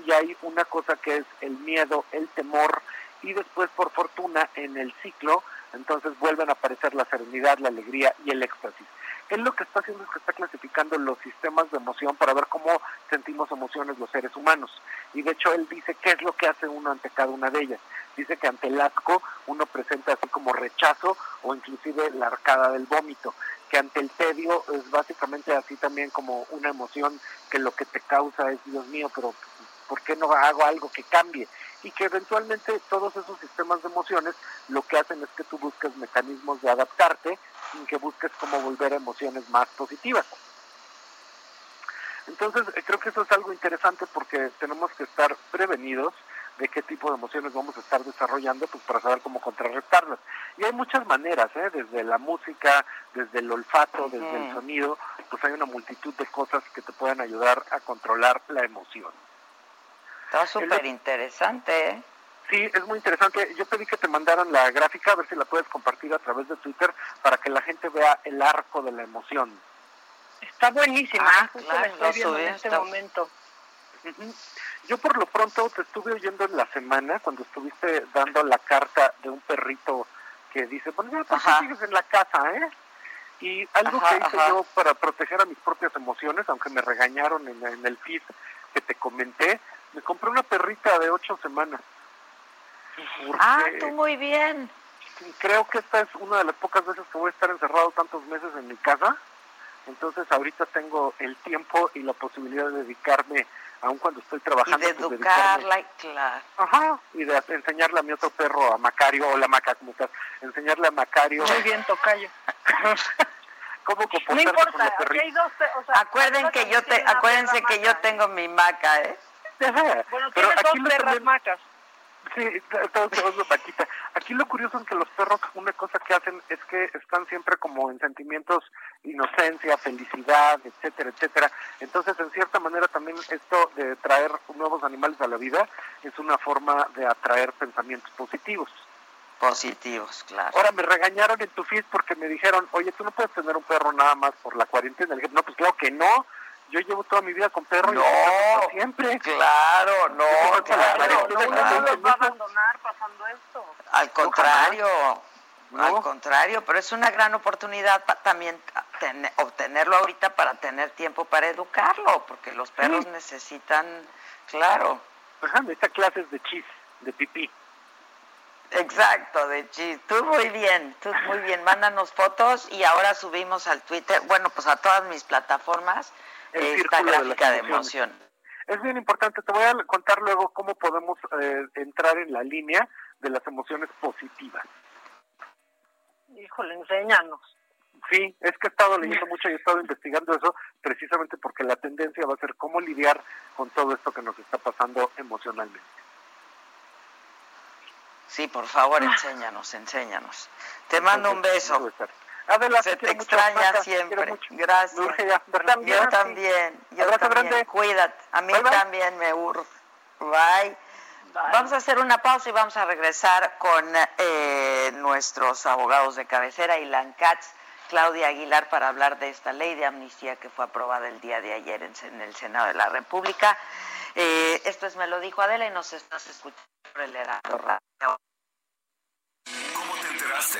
y hay una cosa que es el miedo, el temor y después por fortuna en el ciclo entonces vuelven a aparecer la serenidad, la alegría y el éxtasis. Él lo que está haciendo es que está clasificando los sistemas de emoción para ver cómo sentimos emociones los seres humanos. Y de hecho él dice qué es lo que hace uno ante cada una de ellas. Dice que ante el asco uno presenta así como rechazo o inclusive la arcada del vómito. Que ante el tedio es básicamente así también como una emoción que lo que te causa es, Dios mío, pero ¿por qué no hago algo que cambie? Y que eventualmente todos esos sistemas de emociones lo que hacen es que tú busques mecanismos de adaptarte y que busques cómo volver a emociones más positivas. Entonces, eh, creo que eso es algo interesante porque tenemos que estar prevenidos de qué tipo de emociones vamos a estar desarrollando, pues para saber cómo contrarrestarlas. Y hay muchas maneras, ¿eh? desde la música, desde el olfato, desde el sonido, pues hay una multitud de cosas que te pueden ayudar a controlar la emoción. Está súper interesante, ¿eh? Sí, es muy interesante. Yo pedí que te mandaran la gráfica, a ver si la puedes compartir a través de Twitter para que la gente vea el arco de la emoción. Está buenísima, Ah, justo claro, la estoy viendo en este momento. Yo por lo pronto te estuve oyendo en la semana cuando estuviste dando la carta de un perrito que dice, bueno, ya, ¿por qué sigues en la casa, eh? Y algo Ajá, que hice ajá. yo para proteger a mis propias emociones, aunque me regañaron en, en el feed que te comenté, me compré una perrita de ocho semanas. Ah, tú muy bien. creo que esta es una de las pocas veces que voy a estar encerrado tantos meses en mi casa. Entonces ahorita tengo el tiempo y la posibilidad de dedicarme, aun cuando estoy Y trabajando, de pues, educarla, y claro. Ajá, y de enseñarle a mi otro perro, a Macario, hola Maca, ¿cómo estás? Enseñarle a Macario Muy bien, tocayo. cómo No comportarse con importa, los aquí hay perritos. dos, pe- o sea, Acuerden que yo te, acuérdense que yo tengo mi maca, ¿eh? Ajá, Bueno, pero tiene aquí dos lo perras también- macas. Sí, vaquita. Aquí lo curioso es que los perros, una cosa que hacen es que están siempre como en sentimientos, inocencia, felicidad, etcétera, etcétera. Entonces, en cierta manera, también esto de traer nuevos animales a la vida es una forma de atraer pensamientos positivos. Positivos, claro. Ahora me regañaron en tu feed porque me dijeron, oye, tú no puedes tener un perro nada más por la cuarentena. Le dije, no, pues claro que no. Yo llevo toda mi vida con perro y No. siempre. Claro, no, claro, no te los va a abandonar pasando esto. Al contrario, No. al contrario, pero es una gran oportunidad para también tener- obtenerlo ahorita para tener tiempo para educarlo, porque los perros Sí. necesitan, claro, Ajá, necesita clases de chis, de pipí. exacto, de chis. Tú muy bien, tú muy bien, mándanos fotos y ahora subimos al Twitter, bueno, pues a todas mis plataformas, El esta círculo de de emociones. emoción. Es bien importante, te voy a contar luego cómo podemos eh, entrar en la línea de las emociones positivas. Híjole, enséñanos. Sí, es que he estado leyendo mucho y he estado investigando eso precisamente porque la tendencia va a ser cómo lidiar con todo esto que nos está pasando emocionalmente. Sí, por favor, enséñanos, enséñanos. Te mando un beso. Adela, Se te extraña siempre. Gracias. Me urge ya, ¿verdad? Yo Sí. también, yo Abrazo también. grande. Cuídate. A mí Bye, bye. también me urge. Bye. Vamos a hacer una pausa y vamos a regresar con eh, nuestros abogados de cabecera, Ilan Katz, Claudia Aguilar, para hablar de esta ley de amnistía que fue aprobada el día de ayer en, en el Senado de la República. Eh, esto es Me lo dijo Adela y nos estás escuchando por el Heraldo Radio. ¿Cómo te enteraste?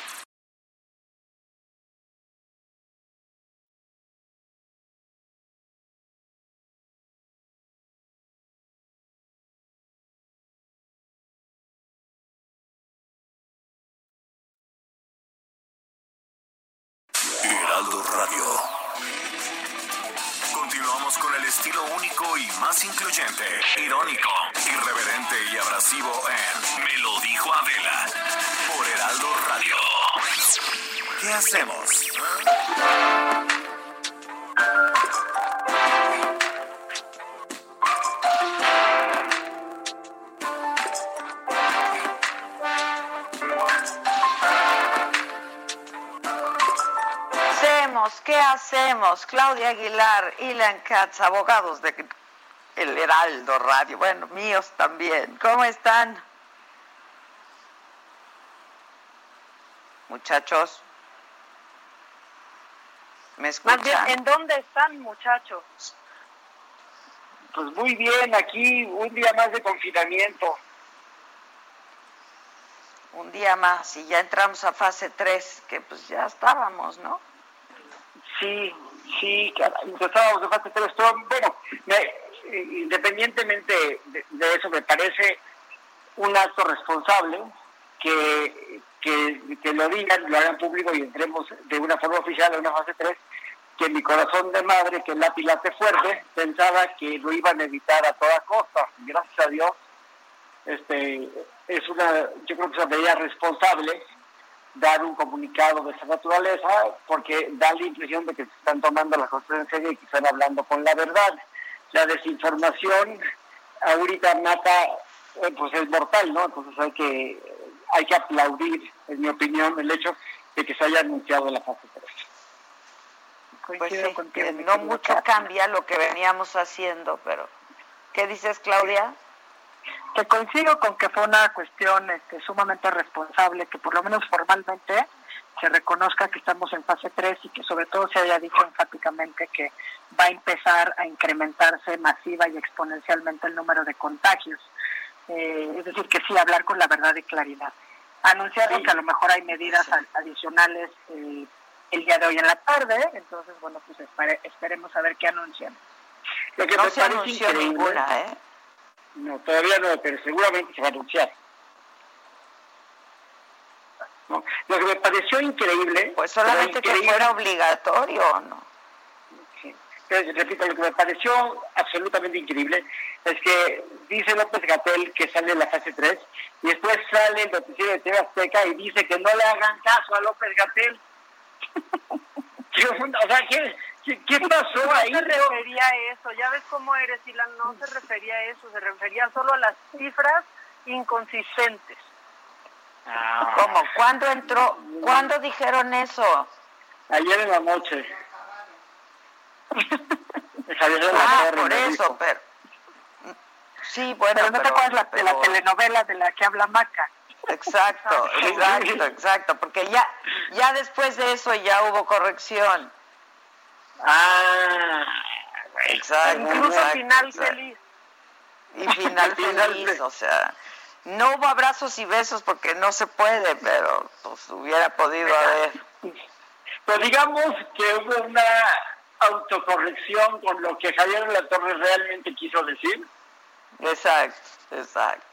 Más incluyente, irónico, irreverente y abrasivo en Me lo dijo Adela por Heraldo Radio. ¿Qué hacemos? ¿Qué hacemos? Claudia Aguilar, Ilan Katz, abogados de El Heraldo Radio, bueno, míos también. ¿Cómo están? Muchachos. ¿Me Más escuchan? bien, ¿en dónde están, muchachos? Pues muy bien, aquí un día más de confinamiento. Un día más y ya entramos a fase 3, que pues ya estábamos, ¿no? Sí, sí, caray, estábamos de fase 3, pero bueno, me- independientemente de, eso, me parece un acto responsable que, que, lo digan, lo hagan público y entremos de una forma oficial a una fase 3, que mi corazón de madre, que la pilate fuerte, pensaba que lo iban a evitar a toda costa. Gracias a Dios, este, es una, yo creo que es una medida responsable dar un comunicado de esa naturaleza, porque da la impresión de que se están tomando las cosas en serio y que están hablando con la verdad. La desinformación ahorita mata, eh, pues es mortal, ¿no? Entonces hay que, hay que aplaudir, en mi opinión, el hecho de que se haya anunciado la fase 3. Pues sí, que no mucho cambia lo que veníamos haciendo, pero ¿qué dices, Claudia? Que coincido con que fue una cuestión este, sumamente responsable, que por lo menos formalmente se reconozca que estamos en fase 3 y que sobre todo se haya dicho enfáticamente que va a empezar a incrementarse masiva y exponencialmente el número de contagios. Eh, es decir, que sí, hablar con la verdad y claridad. Anunciaron que a lo mejor hay medidas adicionales eh, el día de hoy en la tarde, entonces, bueno, pues esperemos a ver qué anuncian. Lo que no me se parece anunció ninguna, ¿eh? No, todavía no, pero seguramente se va a anunciar. ¿No? Lo que me pareció increíble... Pues solamente que fuera obligatorio, ¿no? Sí. Pero, repito, lo que me pareció absolutamente increíble es que dice López Gatel que sale en la fase 3 y después sale el noticiero de TV Azteca y dice que no le hagan caso a López Gatel. ¿Qué onda? o sea, ¿qué, qué, qué pasó ahí? No se refería a eso, ya ves cómo eres, Ilan, no se refería a eso, se refería solo a las cifras inconsistentes. ¿Cómo? ¿Cuándo entró? ¿Cuándo dijeron eso? Ayer en la noche. Javier de la Ah, Torre por eso, dijo. pero... Sí, bueno, pero no te pero- acuerdas la, de la pero- telenovela de la que habla Maca. Exacto, exacto, exacto, porque ya, ya después de eso ya hubo corrección. Ah, exacto. Incluso exacto, final exacto. feliz. Y final feliz, o sea, no hubo abrazos y besos porque no se puede, pero pues hubiera podido haber. Pues digamos que hubo una autocorrección con lo que Javier de la Torre realmente quiso decir. Exacto, exacto.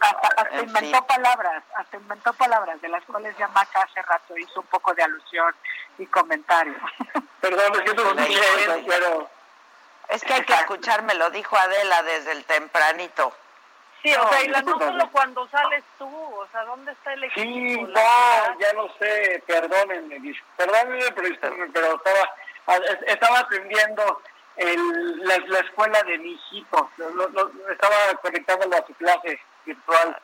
Hasta, hasta En inventó fin. palabras, hasta inventó palabras de las cuales ya Maca hace rato hizo un poco de alusión y comentario. Perdón, es que no eso, pero... Es que hay que escucharme, lo dijo Adela desde el tempranito. Sí, o No, sea, y la, no solo cuando sales tú, o sea, ¿dónde está el equipo? Sí, verdad. no, ya lo sé, perdónenme, dis- perdónenme, pero, pero estaba, estaba atendiendo el, la, la escuela de mi hijito, Lo- lo- estaba conectándolo a su clase virtual.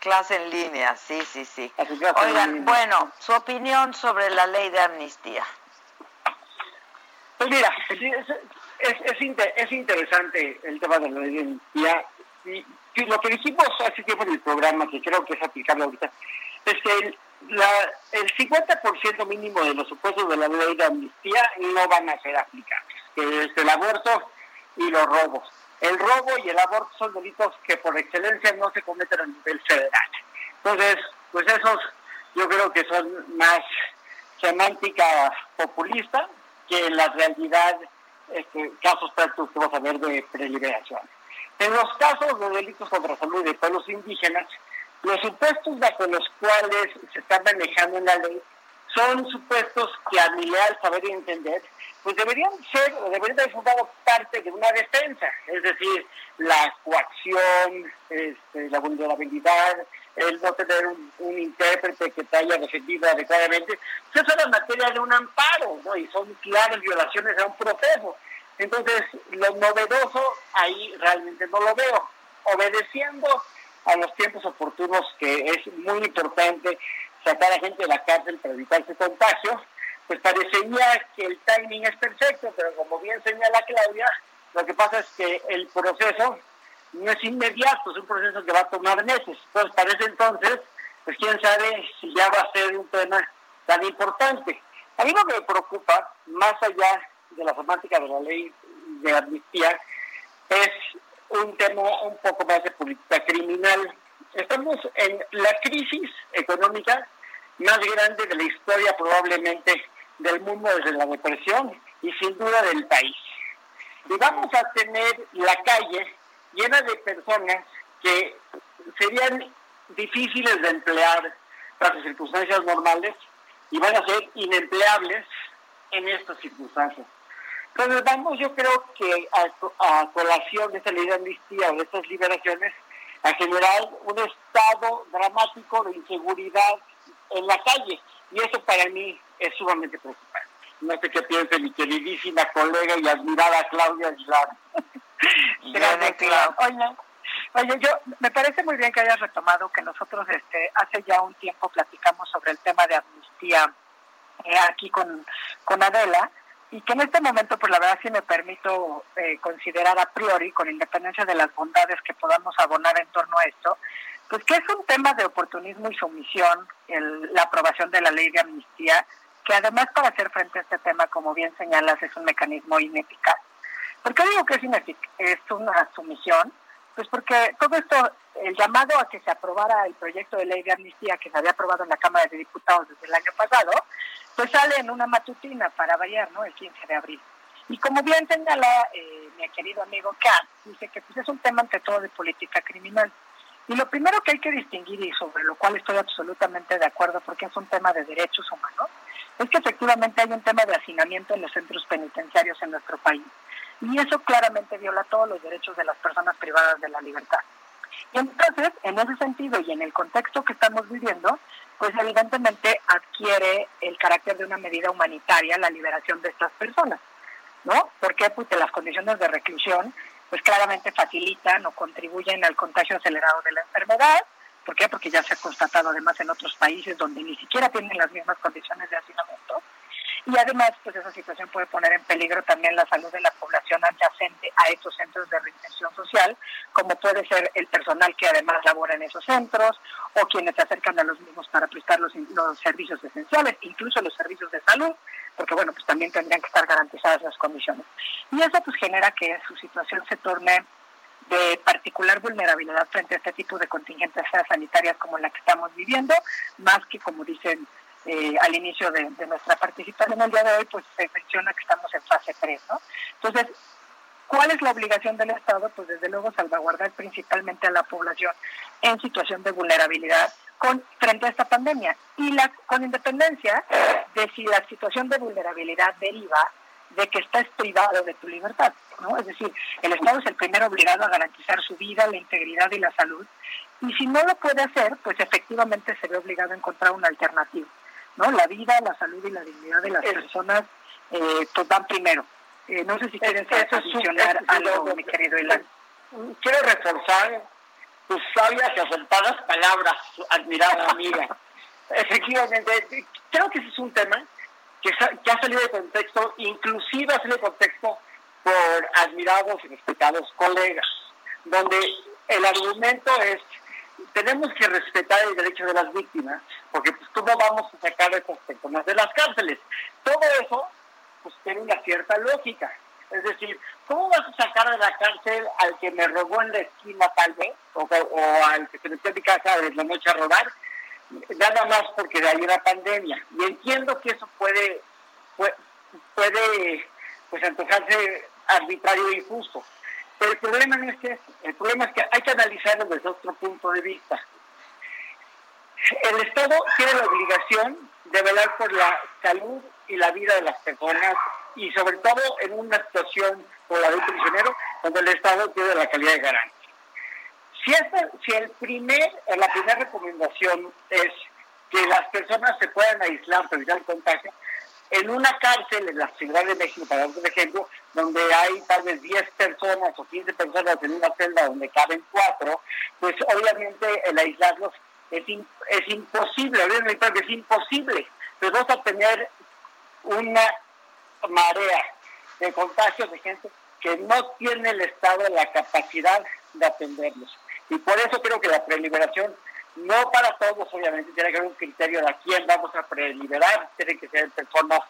Clase en línea, sí, sí, sí. Oigan, bueno, su opinión sobre la ley de amnistía. Pues mira, es, es, es, es interesante el tema de la ley de amnistía. Y lo que dijimos hace tiempo en el programa, que creo que es aplicable ahorita, es que el, la, el 50% mínimo de los supuestos de la ley de amnistía no van a ser aplicables, que es el aborto y los robos. El robo y el aborto son delitos que por excelencia no se cometen a nivel federal. Entonces, pues esos yo creo que son más semántica populista que la realidad este, casos prácticos que vamos a ver de preliberación. En los casos de delitos contra salud de pueblos indígenas, los supuestos bajo los cuales se está manejando en la ley son supuestos que a mi leal saber y entender, pues deberían ser o deberían haber formado parte de una defensa, es decir, la coacción, este, la vulnerabilidad, el no tener un, intérprete que te haya defendido adecuadamente, pues eso es la materia de un amparo, ¿no? Y son claras violaciones a un proceso. Entonces, lo novedoso ahí realmente no lo veo. Obedeciendo a los tiempos oportunos, que es muy importante sacar a gente de la cárcel para evitar ese contagio, pues parecería que el timing es perfecto, pero como bien señala Claudia, lo que pasa es que el proceso no es inmediato, es un proceso que va a tomar meses. Entonces, para ese entonces, pues quién sabe si ya va a ser un tema tan importante. A mí lo que me preocupa, más allá de la semántica de la ley de amnistía, es un tema un poco más de política criminal. Estamos en la crisis económica más grande de la historia probablemente del mundo desde la depresión y sin duda del país. Y vamos a tener la calle llena de personas que serían difíciles de emplear bajo circunstancias normales y van a ser inempleables en estas circunstancias. Entonces vamos, yo creo que a, a colación de esta ley de amnistía o de estas liberaciones, a generar un estado dramático de inseguridad en la calle. Y eso para mí es sumamente preocupante. No sé qué piensa mi queridísima colega y admirada Claudia Aguilar. Gracias, Claudia. Oye, yo me parece muy bien que hayas retomado que nosotros este, hace ya un tiempo platicamos sobre el tema de amnistía eh, aquí con, con Adela y que en este momento, pues la verdad sí me permito eh, considerar a priori, con independencia de las bondades que podamos abonar en torno a esto, pues que es un tema de oportunismo y sumisión la aprobación de la ley de amnistía, que además para hacer frente a este tema, como bien señalas, es un mecanismo ineficaz. ¿Por qué digo que es, es una sumisión? Pues porque todo esto, el llamado a que se aprobara el proyecto de ley de amnistía que se había aprobado en la Cámara de Diputados desde el año pasado, pues sale en una matutina para variar, ¿no? El 15 de abril. Y como bien señala eh, mi querido amigo Kat, dice que pues es un tema ante todo de política criminal. Y lo primero que hay que distinguir, y sobre lo cual estoy absolutamente de acuerdo porque es un tema de derechos humanos, es que efectivamente hay un tema de hacinamiento en los centros penitenciarios en nuestro país. Y eso claramente viola todos los derechos de las personas privadas de la libertad. Y entonces, en ese sentido y en el contexto que estamos viviendo, pues evidentemente adquiere el carácter de una medida humanitaria la liberación de estas personas, ¿no? Porque pues las condiciones de reclusión pues claramente facilitan o contribuyen al contagio acelerado de la enfermedad. ¿Por qué? Porque ya se ha constatado además en otros países donde ni siquiera tienen las mismas condiciones de hacinamiento y además pues esa situación puede poner en peligro también la salud de la población adyacente a estos centros de reinserción social, como puede ser el personal que además labora en esos centros o quienes se acercan a los mismos para prestar los, los servicios esenciales, incluso los servicios de salud, porque bueno, pues también tendrían que estar garantizadas las condiciones. Y eso pues genera que su situación se torne de particular vulnerabilidad frente a este tipo de contingentes sanitarias como la que estamos viviendo, más que como dicen eh, al inicio de, nuestra participación el día de hoy, pues se menciona que estamos en fase 3, ¿no? Entonces, ¿cuál es la obligación del Estado? Pues desde luego salvaguardar principalmente a la población en situación de vulnerabilidad con, frente a esta pandemia y la, con independencia de si la situación de vulnerabilidad deriva de que estás privado de tu libertad, ¿no? Es decir, el Estado es el primero obligado a garantizar su vida, la integridad y la salud, y si no lo puede hacer, pues efectivamente se ve obligado a encontrar una alternativa. ¿No? La vida, la salud y la dignidad de las personas eh, pues van primero. Eh, no sé si quieren adicionar algo, mi querido Elan. Quiero reforzar tus sabias y acertadas palabras, admirada amiga. Efectivamente, creo que ese es un tema que, que ha salido de contexto, inclusive ha salido de contexto por admirados y respetados colegas, donde el argumento es tenemos que respetar el derecho de las víctimas, porque pues cómo vamos a sacar a estas personas de las cárceles. Todo eso pues tiene una cierta lógica. Es decir, ¿cómo vas a sacar de la cárcel al que me robó en la esquina tal vez, o, al que se metió a mi casa de la noche a robar? Nada más porque ahí una pandemia. Y entiendo que eso puede, puede, puede pues antojarse arbitrario e injusto. Pero el problema no es que el problema es que hay que analizarlo desde otro punto de vista. El Estado tiene la obligación de velar por la salud y la vida de las personas y sobre todo en una situación como la de un prisionero donde el Estado tiene la calidad de garantía. Si, si el primer, la primera recomendación es que las personas se puedan aislar para evitar el contagio, en una cárcel en la Ciudad de México, para dar un ejemplo, donde hay tal vez 10 personas o 15 personas en una celda donde caben cuatro, pues obviamente el aislarlos es, es imposible, es imposible. Pues vamos a tener una marea de contagios de gente que no tiene el Estado la capacidad de atenderlos. Y por eso creo que la preliberación no para todos, obviamente, tiene que haber un criterio de a quién vamos a preliberar. Tienen que ser personas,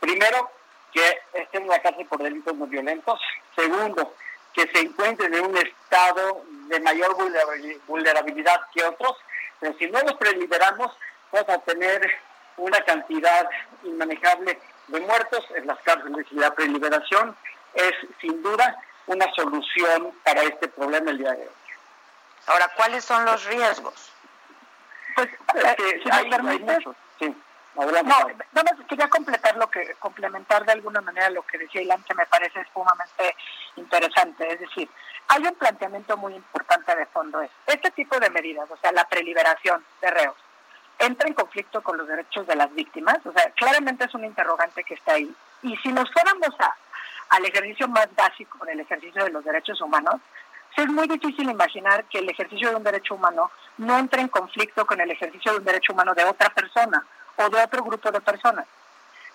primero, que estén en la cárcel por delitos no violentos. Segundo, que se encuentren en un estado de mayor vulnerabilidad que otros. Pero si no los preliberamos, vamos a tener una cantidad inmanejable de muertos en las cárceles. Y la preliberación es, sin duda, una solución para este problema el día de hoy. Ahora, ¿cuáles son los riesgos? Pues, eh, si hay, me permites, Adelante, No, Pablo. nada más quería completar lo que, complementar de alguna manera lo que decía Ilan, que me parece sumamente interesante. Es decir, hay un planteamiento muy importante de fondo. Es, este tipo de medidas, o sea, la preliberación de reos, entra en conflicto con los derechos de las víctimas. O sea, claramente es un interrogante que está ahí. Y si nos fuéramos a, al ejercicio más básico del ejercicio de los derechos humanos, es muy difícil imaginar que el ejercicio de un derecho humano no entre en conflicto con el ejercicio de un derecho humano de otra persona o de otro grupo de personas.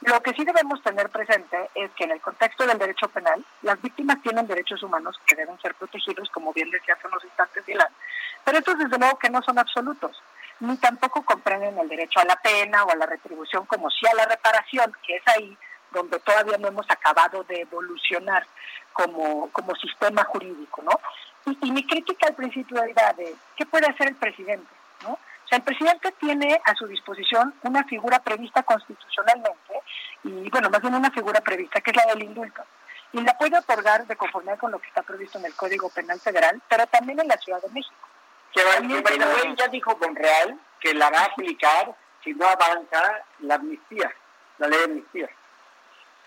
Lo que sí debemos tener presente es que en el contexto del derecho penal, las víctimas tienen derechos humanos que deben ser protegidos, como bien decía hace unos instantes Dylan, pero estos desde luego que no son absolutos, ni tampoco comprenden el derecho a la pena o a la retribución, como si a la reparación, que es ahí donde todavía no hemos acabado de evolucionar como, como sistema jurídico, ¿no? Y, y mi crítica al principio era de, ¿qué puede hacer el presidente? ¿no? O sea, el presidente tiene a su disposición una figura prevista constitucionalmente, y bueno, más bien una figura prevista, que es la del indulto. Y la puede otorgar de conformidad con lo que está previsto en el Código Penal Federal, pero también en la Ciudad de México. Que, que, tiene- ya dijo Monreal que la va a aplicar si no avanza la amnistía, la ley de amnistía.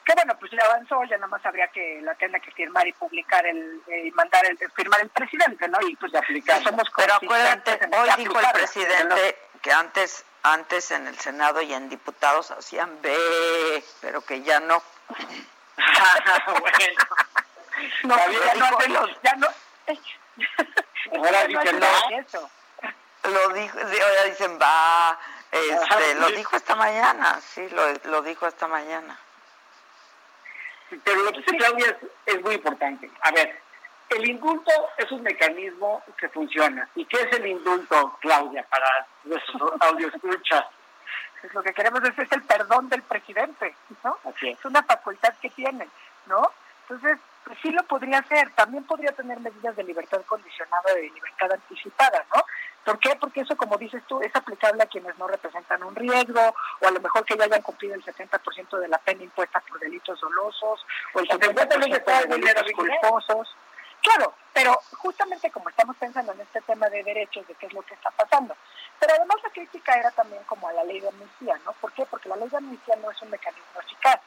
Que bueno, pues ya avanzó, ya nada más habría que la tenga que firmar y publicar el, eh, y mandar el, firmar el presidente, ¿no? Y pues aplicar. Somos Pero acuérdate, hoy dijo el presidente que antes, antes en el Senado y en diputados hacían B, pero que ya no. No, Lo ya no dijo- hacen- ya no. Ahora ya no dicen no. eso. Lo dijo, ahora dicen va, este, lo dijo esta mañana, sí, lo, lo dijo esta mañana. Pero lo que dice Claudia es, es muy importante. A ver, el indulto es un mecanismo que funciona. ¿Y qué es el indulto, Claudia, para nuestros audioscuchas? Pues lo que queremos es, es el perdón del presidente, ¿no? Así es. Es una facultad que tiene, ¿no? Entonces, pues sí lo podría hacer. También podría tener medidas de libertad condicionada de libertad anticipada, ¿no? ¿Por qué? Porque eso, como dices tú, es aplicable a quienes no representan un riesgo, o a lo mejor que ya hayan cumplido el 70% de la pena impuesta por delitos dolosos, o el O sea, 50% cuéntame de toda de delitos culposos. Claro, pero justamente como estamos pensando en este tema de derechos, de qué es lo que está pasando. Pero además la crítica era también como a la ley de amnistía, ¿no? ¿Por qué? Porque la ley de amnistía no es un mecanismo eficaz.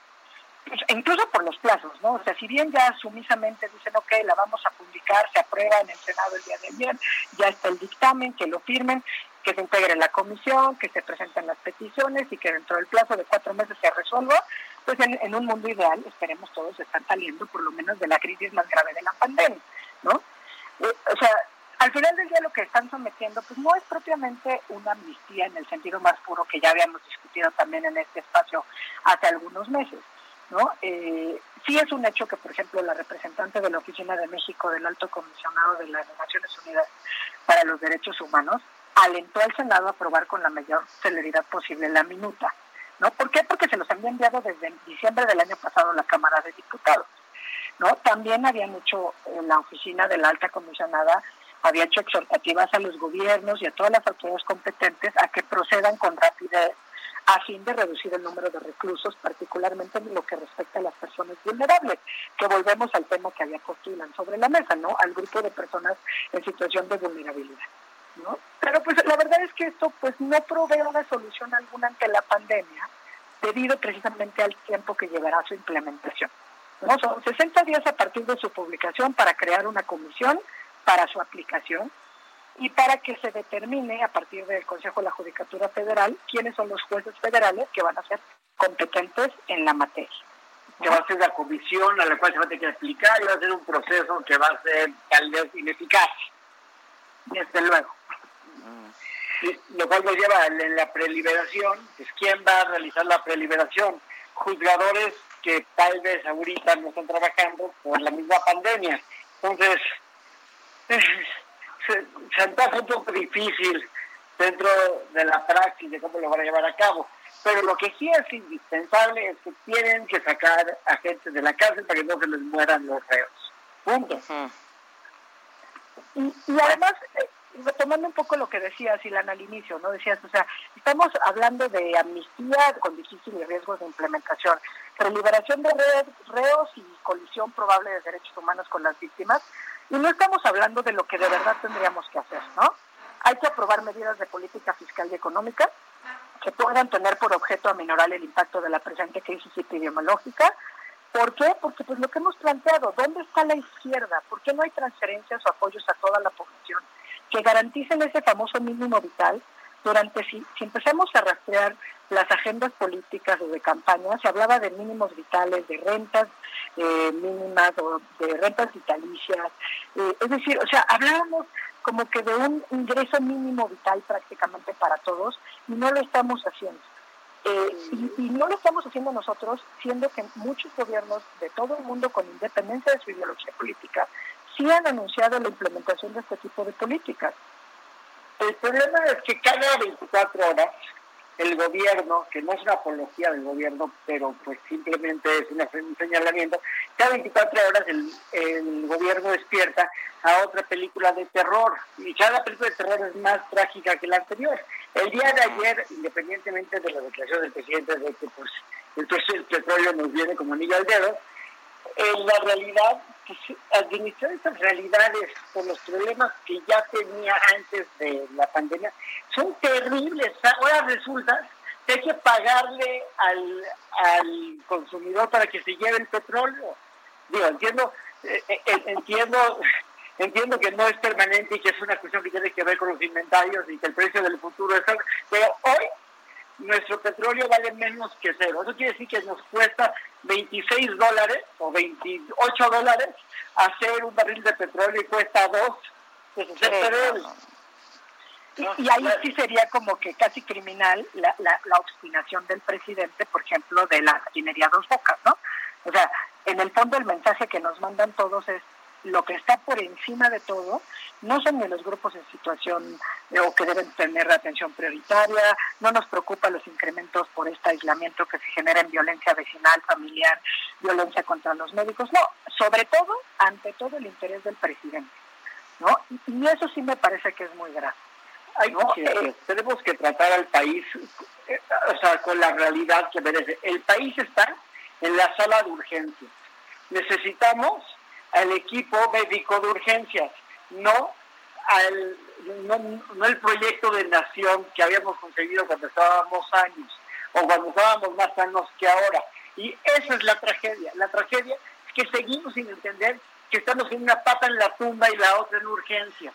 Pues, incluso por los plazos, ¿no? O sea, si bien ya sumisamente dicen, ok, la vamos a publicar, se aprueba en el Senado el día de ayer, ya está el dictamen, que lo firmen, que se integre la comisión, que se presenten las peticiones y que dentro del plazo de cuatro meses se resuelva, pues en, un mundo ideal esperemos todos están saliendo por lo menos de la crisis más grave de la pandemia, ¿no? Eh, o sea, al final del día lo que están sometiendo pues no es propiamente una amnistía en el sentido más puro que ya habíamos discutido también en este espacio hace algunos meses. ¿No? Eh, sí es un hecho que, por ejemplo, la representante de la Oficina de México del Alto Comisionado de las Naciones Unidas para los Derechos Humanos alentó al Senado a aprobar con la mayor celeridad posible la minuta. ¿no? ¿Por qué? Porque se los había enviado desde diciembre del año pasado a la Cámara de Diputados. ¿no? También habían hecho en la oficina de la alta comisionada, había hecho exhortativas a los gobiernos y a todas las autoridades competentes a que procedan con rapidez a fin de reducir el número de reclusos, particularmente en lo que respecta a las personas vulnerables, que volvemos al tema que había puesto Ilan sobre la mesa, ¿no? Al grupo de personas en situación de vulnerabilidad. ¿no? Pero pues la verdad es que esto pues no provee una solución alguna ante la pandemia, debido precisamente al tiempo que llevará su implementación. ¿no? Son 60 días a partir de su publicación para crear una comisión para su aplicación y para que se determine a partir del Consejo de la Judicatura Federal quiénes son los jueces federales que van a ser competentes en la materia. Que va a ser la comisión a la cual se va a tener que aplicar y va a ser un proceso que va a ser tal vez ineficaz. Desde luego. Lo cual nos lleva en la preliberación, pues quién va a realizar la preliberación. Juzgadores que tal vez ahorita no están trabajando por la misma pandemia. Entonces, se, antoja un poco difícil dentro de la praxis de cómo lo van a llevar a cabo. Pero lo que sí es indispensable es que tienen que sacar a gente de la cárcel para que no se les mueran los reos. Punto. Y, y además, eh, retomando un poco lo que decías, Ilan, al inicio, ¿no? Decías, o sea, estamos hablando de amnistía con difíciles riesgos de implementación, preliberación de re- reos y colisión probable de derechos humanos con las víctimas, y no estamos hablando de lo que de verdad tendríamos que hacer, ¿no? Hay que aprobar medidas de política fiscal y económica, que puedan tener por objeto aminorar el impacto de la presente crisis epidemiológica. ¿Por qué? Porque pues lo que hemos planteado, ¿dónde está la izquierda? ¿Por qué no hay transferencias o apoyos a toda la población que garanticen ese famoso mínimo vital durante si, empezamos a rastrear las agendas políticas o de campaña, se hablaba de mínimos vitales, de rentas eh, mínimas o de rentas vitalicias, eh, es decir, o sea, hablábamos como que de un ingreso mínimo vital prácticamente para todos y no lo estamos haciendo. Eh, y, no lo estamos haciendo nosotros, siendo que muchos gobiernos de todo el mundo, con independencia de su ideología política, sí han anunciado la implementación de este tipo de políticas. El problema es que cada 24 horas el gobierno, que no es una apología del gobierno, pero pues simplemente es un señalamiento, cada 24 horas el, el, gobierno despierta a otra película de terror y cada película de terror es más trágica que la anterior. El día de ayer, independientemente de la declaración del presidente de que pues entonces el petróleo nos viene como anillo al dedo, en la realidad, administrar estas realidades con los problemas que ya tenía antes de la pandemia son terribles. Ahora resulta que hay que pagarle al, al consumidor para que se lleve el petróleo. Digo, entiendo, eh, eh, entiendo, entiendo que no es permanente y que es una cuestión que tiene que ver con los inventarios y que el precio del futuro es... Pero hoy nuestro petróleo vale menos que cero. Eso quiere decir que nos cuesta 26 dólares o 28 dólares hacer un barril de petróleo y cuesta dos. Pues y, y, ahí sí sería como que casi criminal la, la, la obstinación del presidente, por ejemplo, de la refinería Dos Bocas, ¿no? O sea, en el fondo el mensaje que nos mandan todos es lo que está por encima de todo no son ni los grupos en situación eh, o que deben tener atención prioritaria, no nos preocupan los incrementos por este aislamiento que se genera en violencia vecinal, familiar, violencia contra los médicos, no, sobre todo, ante todo el interés del presidente, ¿no? Y eso sí me parece que es muy grave. Eh, tenemos que tratar al país, eh, o sea, con la realidad que merece. El país está en la sala de urgencias. Necesitamos al equipo médico de urgencias, no al no, no, el proyecto de nación que habíamos conseguido cuando estábamos años o cuando estábamos más sanos que ahora. Y esa es la tragedia. La tragedia es que seguimos sin entender que estamos en una pata en la tumba y la otra en urgencia.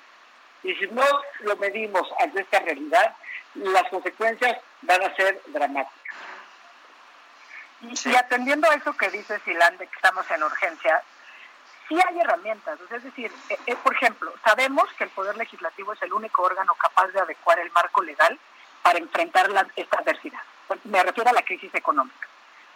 Y si no lo medimos ante esta realidad, las consecuencias van a ser dramáticas. Y, sí. y atendiendo a eso que dice Silán de que estamos en urgencia, sí hay herramientas. Es decir, eh, eh, por ejemplo, sabemos que el Poder Legislativo es el único órgano capaz de adecuar el marco legal para enfrentar la, esta adversidad. Me refiero a la crisis económica.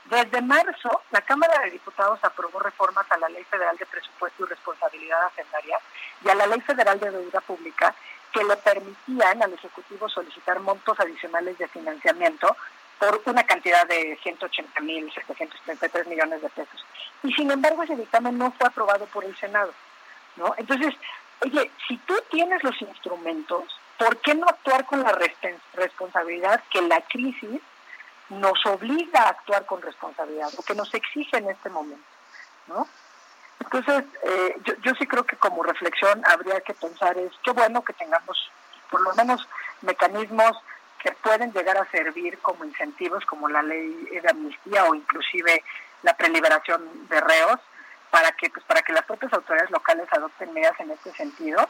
Desde marzo, la Cámara de Diputados aprobó reformas a la Ley Federal de Presupuesto y Responsabilidad Hacendaria y a la Ley Federal de Deuda Pública que le permitían al Ejecutivo solicitar montos adicionales de financiamiento por una cantidad de 180.733 millones de pesos. Y sin embargo ese dictamen no fue aprobado por el Senado. ¿no? Entonces, oye, si tú tienes los instrumentos, ¿por qué no actuar con la responsabilidad que la crisis nos obliga a actuar con responsabilidad o que nos exige en este momento? ¿no? Entonces, eh, yo, yo sí creo que como reflexión habría que pensar es qué bueno que tengamos por lo menos mecanismos que pueden llegar a servir como incentivos, como la ley de amnistía o inclusive la preliberación de reos, para que pues para que las propias autoridades locales adopten medidas en este sentido.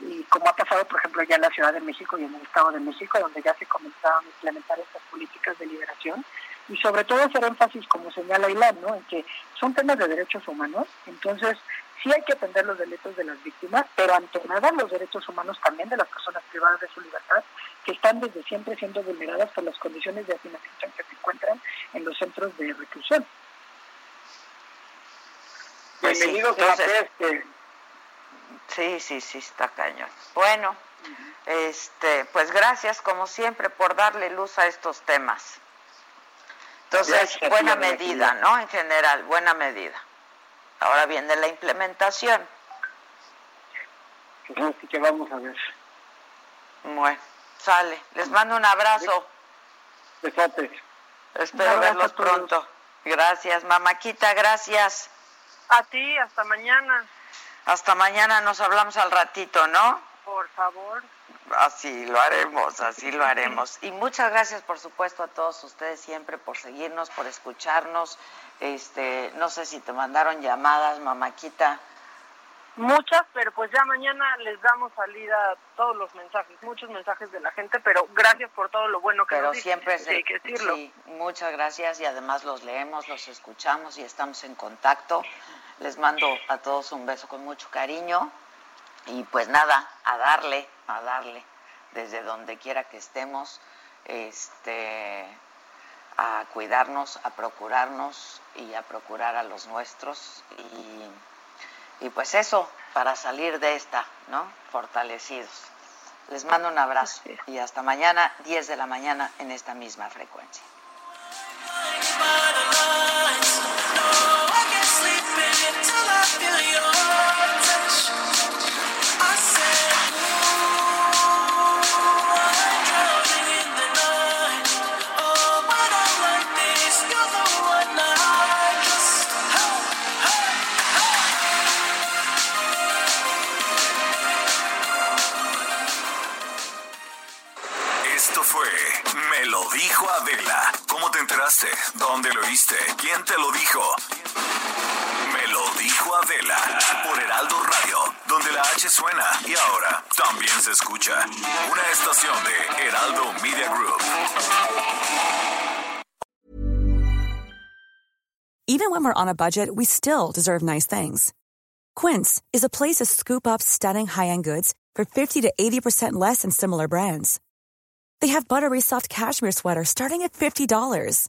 Y como ha pasado por ejemplo ya en la Ciudad de México y en el Estado de México donde ya se comenzaron a implementar estas políticas de liberación. Y sobre todo hacer énfasis como señala Ilan, ¿no? en que son temas de derechos humanos. Entonces sí hay que atender los delitos de las víctimas pero ante nada los derechos humanos también de las personas privadas de su libertad que están desde siempre siendo vulneradas por las condiciones de hacinamiento en que se encuentran en los centros de reclusión. Pues Bienvenidos sí, a este. Sí, sí, sí, está cañón. Bueno, uh -huh. este, pues gracias como siempre por darle luz a estos temas. Entonces, gracias, buena medida, ¿no? En general, buena medida. Ahora viene la implementación. Pues así que vamos a ver. Bueno, sale. Les mando un abrazo. Besotes. Espero verlos pronto. Gracias, Mamáquita, gracias. A ti, hasta mañana. Hasta mañana nos hablamos al ratito, ¿no? Por favor. Así lo haremos, así lo haremos. Y muchas gracias, por supuesto, a todos ustedes siempre por seguirnos, por escucharnos. Este, no sé si te mandaron llamadas, mamaquita. Muchas, pero pues ya mañana les damos salida a todos los mensajes, muchos mensajes de la gente, pero gracias por todo lo bueno que pero nos siempre sí, hay que decirlo. Sí, muchas gracias y además los leemos, los escuchamos y estamos en contacto. Les mando a todos un beso con mucho cariño y pues nada, a darle, a darle desde donde quiera que estemos, este a cuidarnos, a procurarnos y a procurar a los nuestros y y pues eso, para salir de esta, ¿no? Fortalecidos. Les mando un abrazo y hasta mañana, 10 de la mañana, en esta misma frecuencia. ¿Cómo te enteraste? ¿Dónde lo oíste? ¿Quién te lo dijo? Me lo dijo Adela por Heraldo Radio, donde la H suena y ahora también se escucha. Una estación de Heraldo Media Group. Even when we're on a budget, we still deserve nice things. Quince is a place to scoop up stunning high-end goods for 50 to 80% less than similar brands. They have buttery soft cashmere sweaters starting at $50,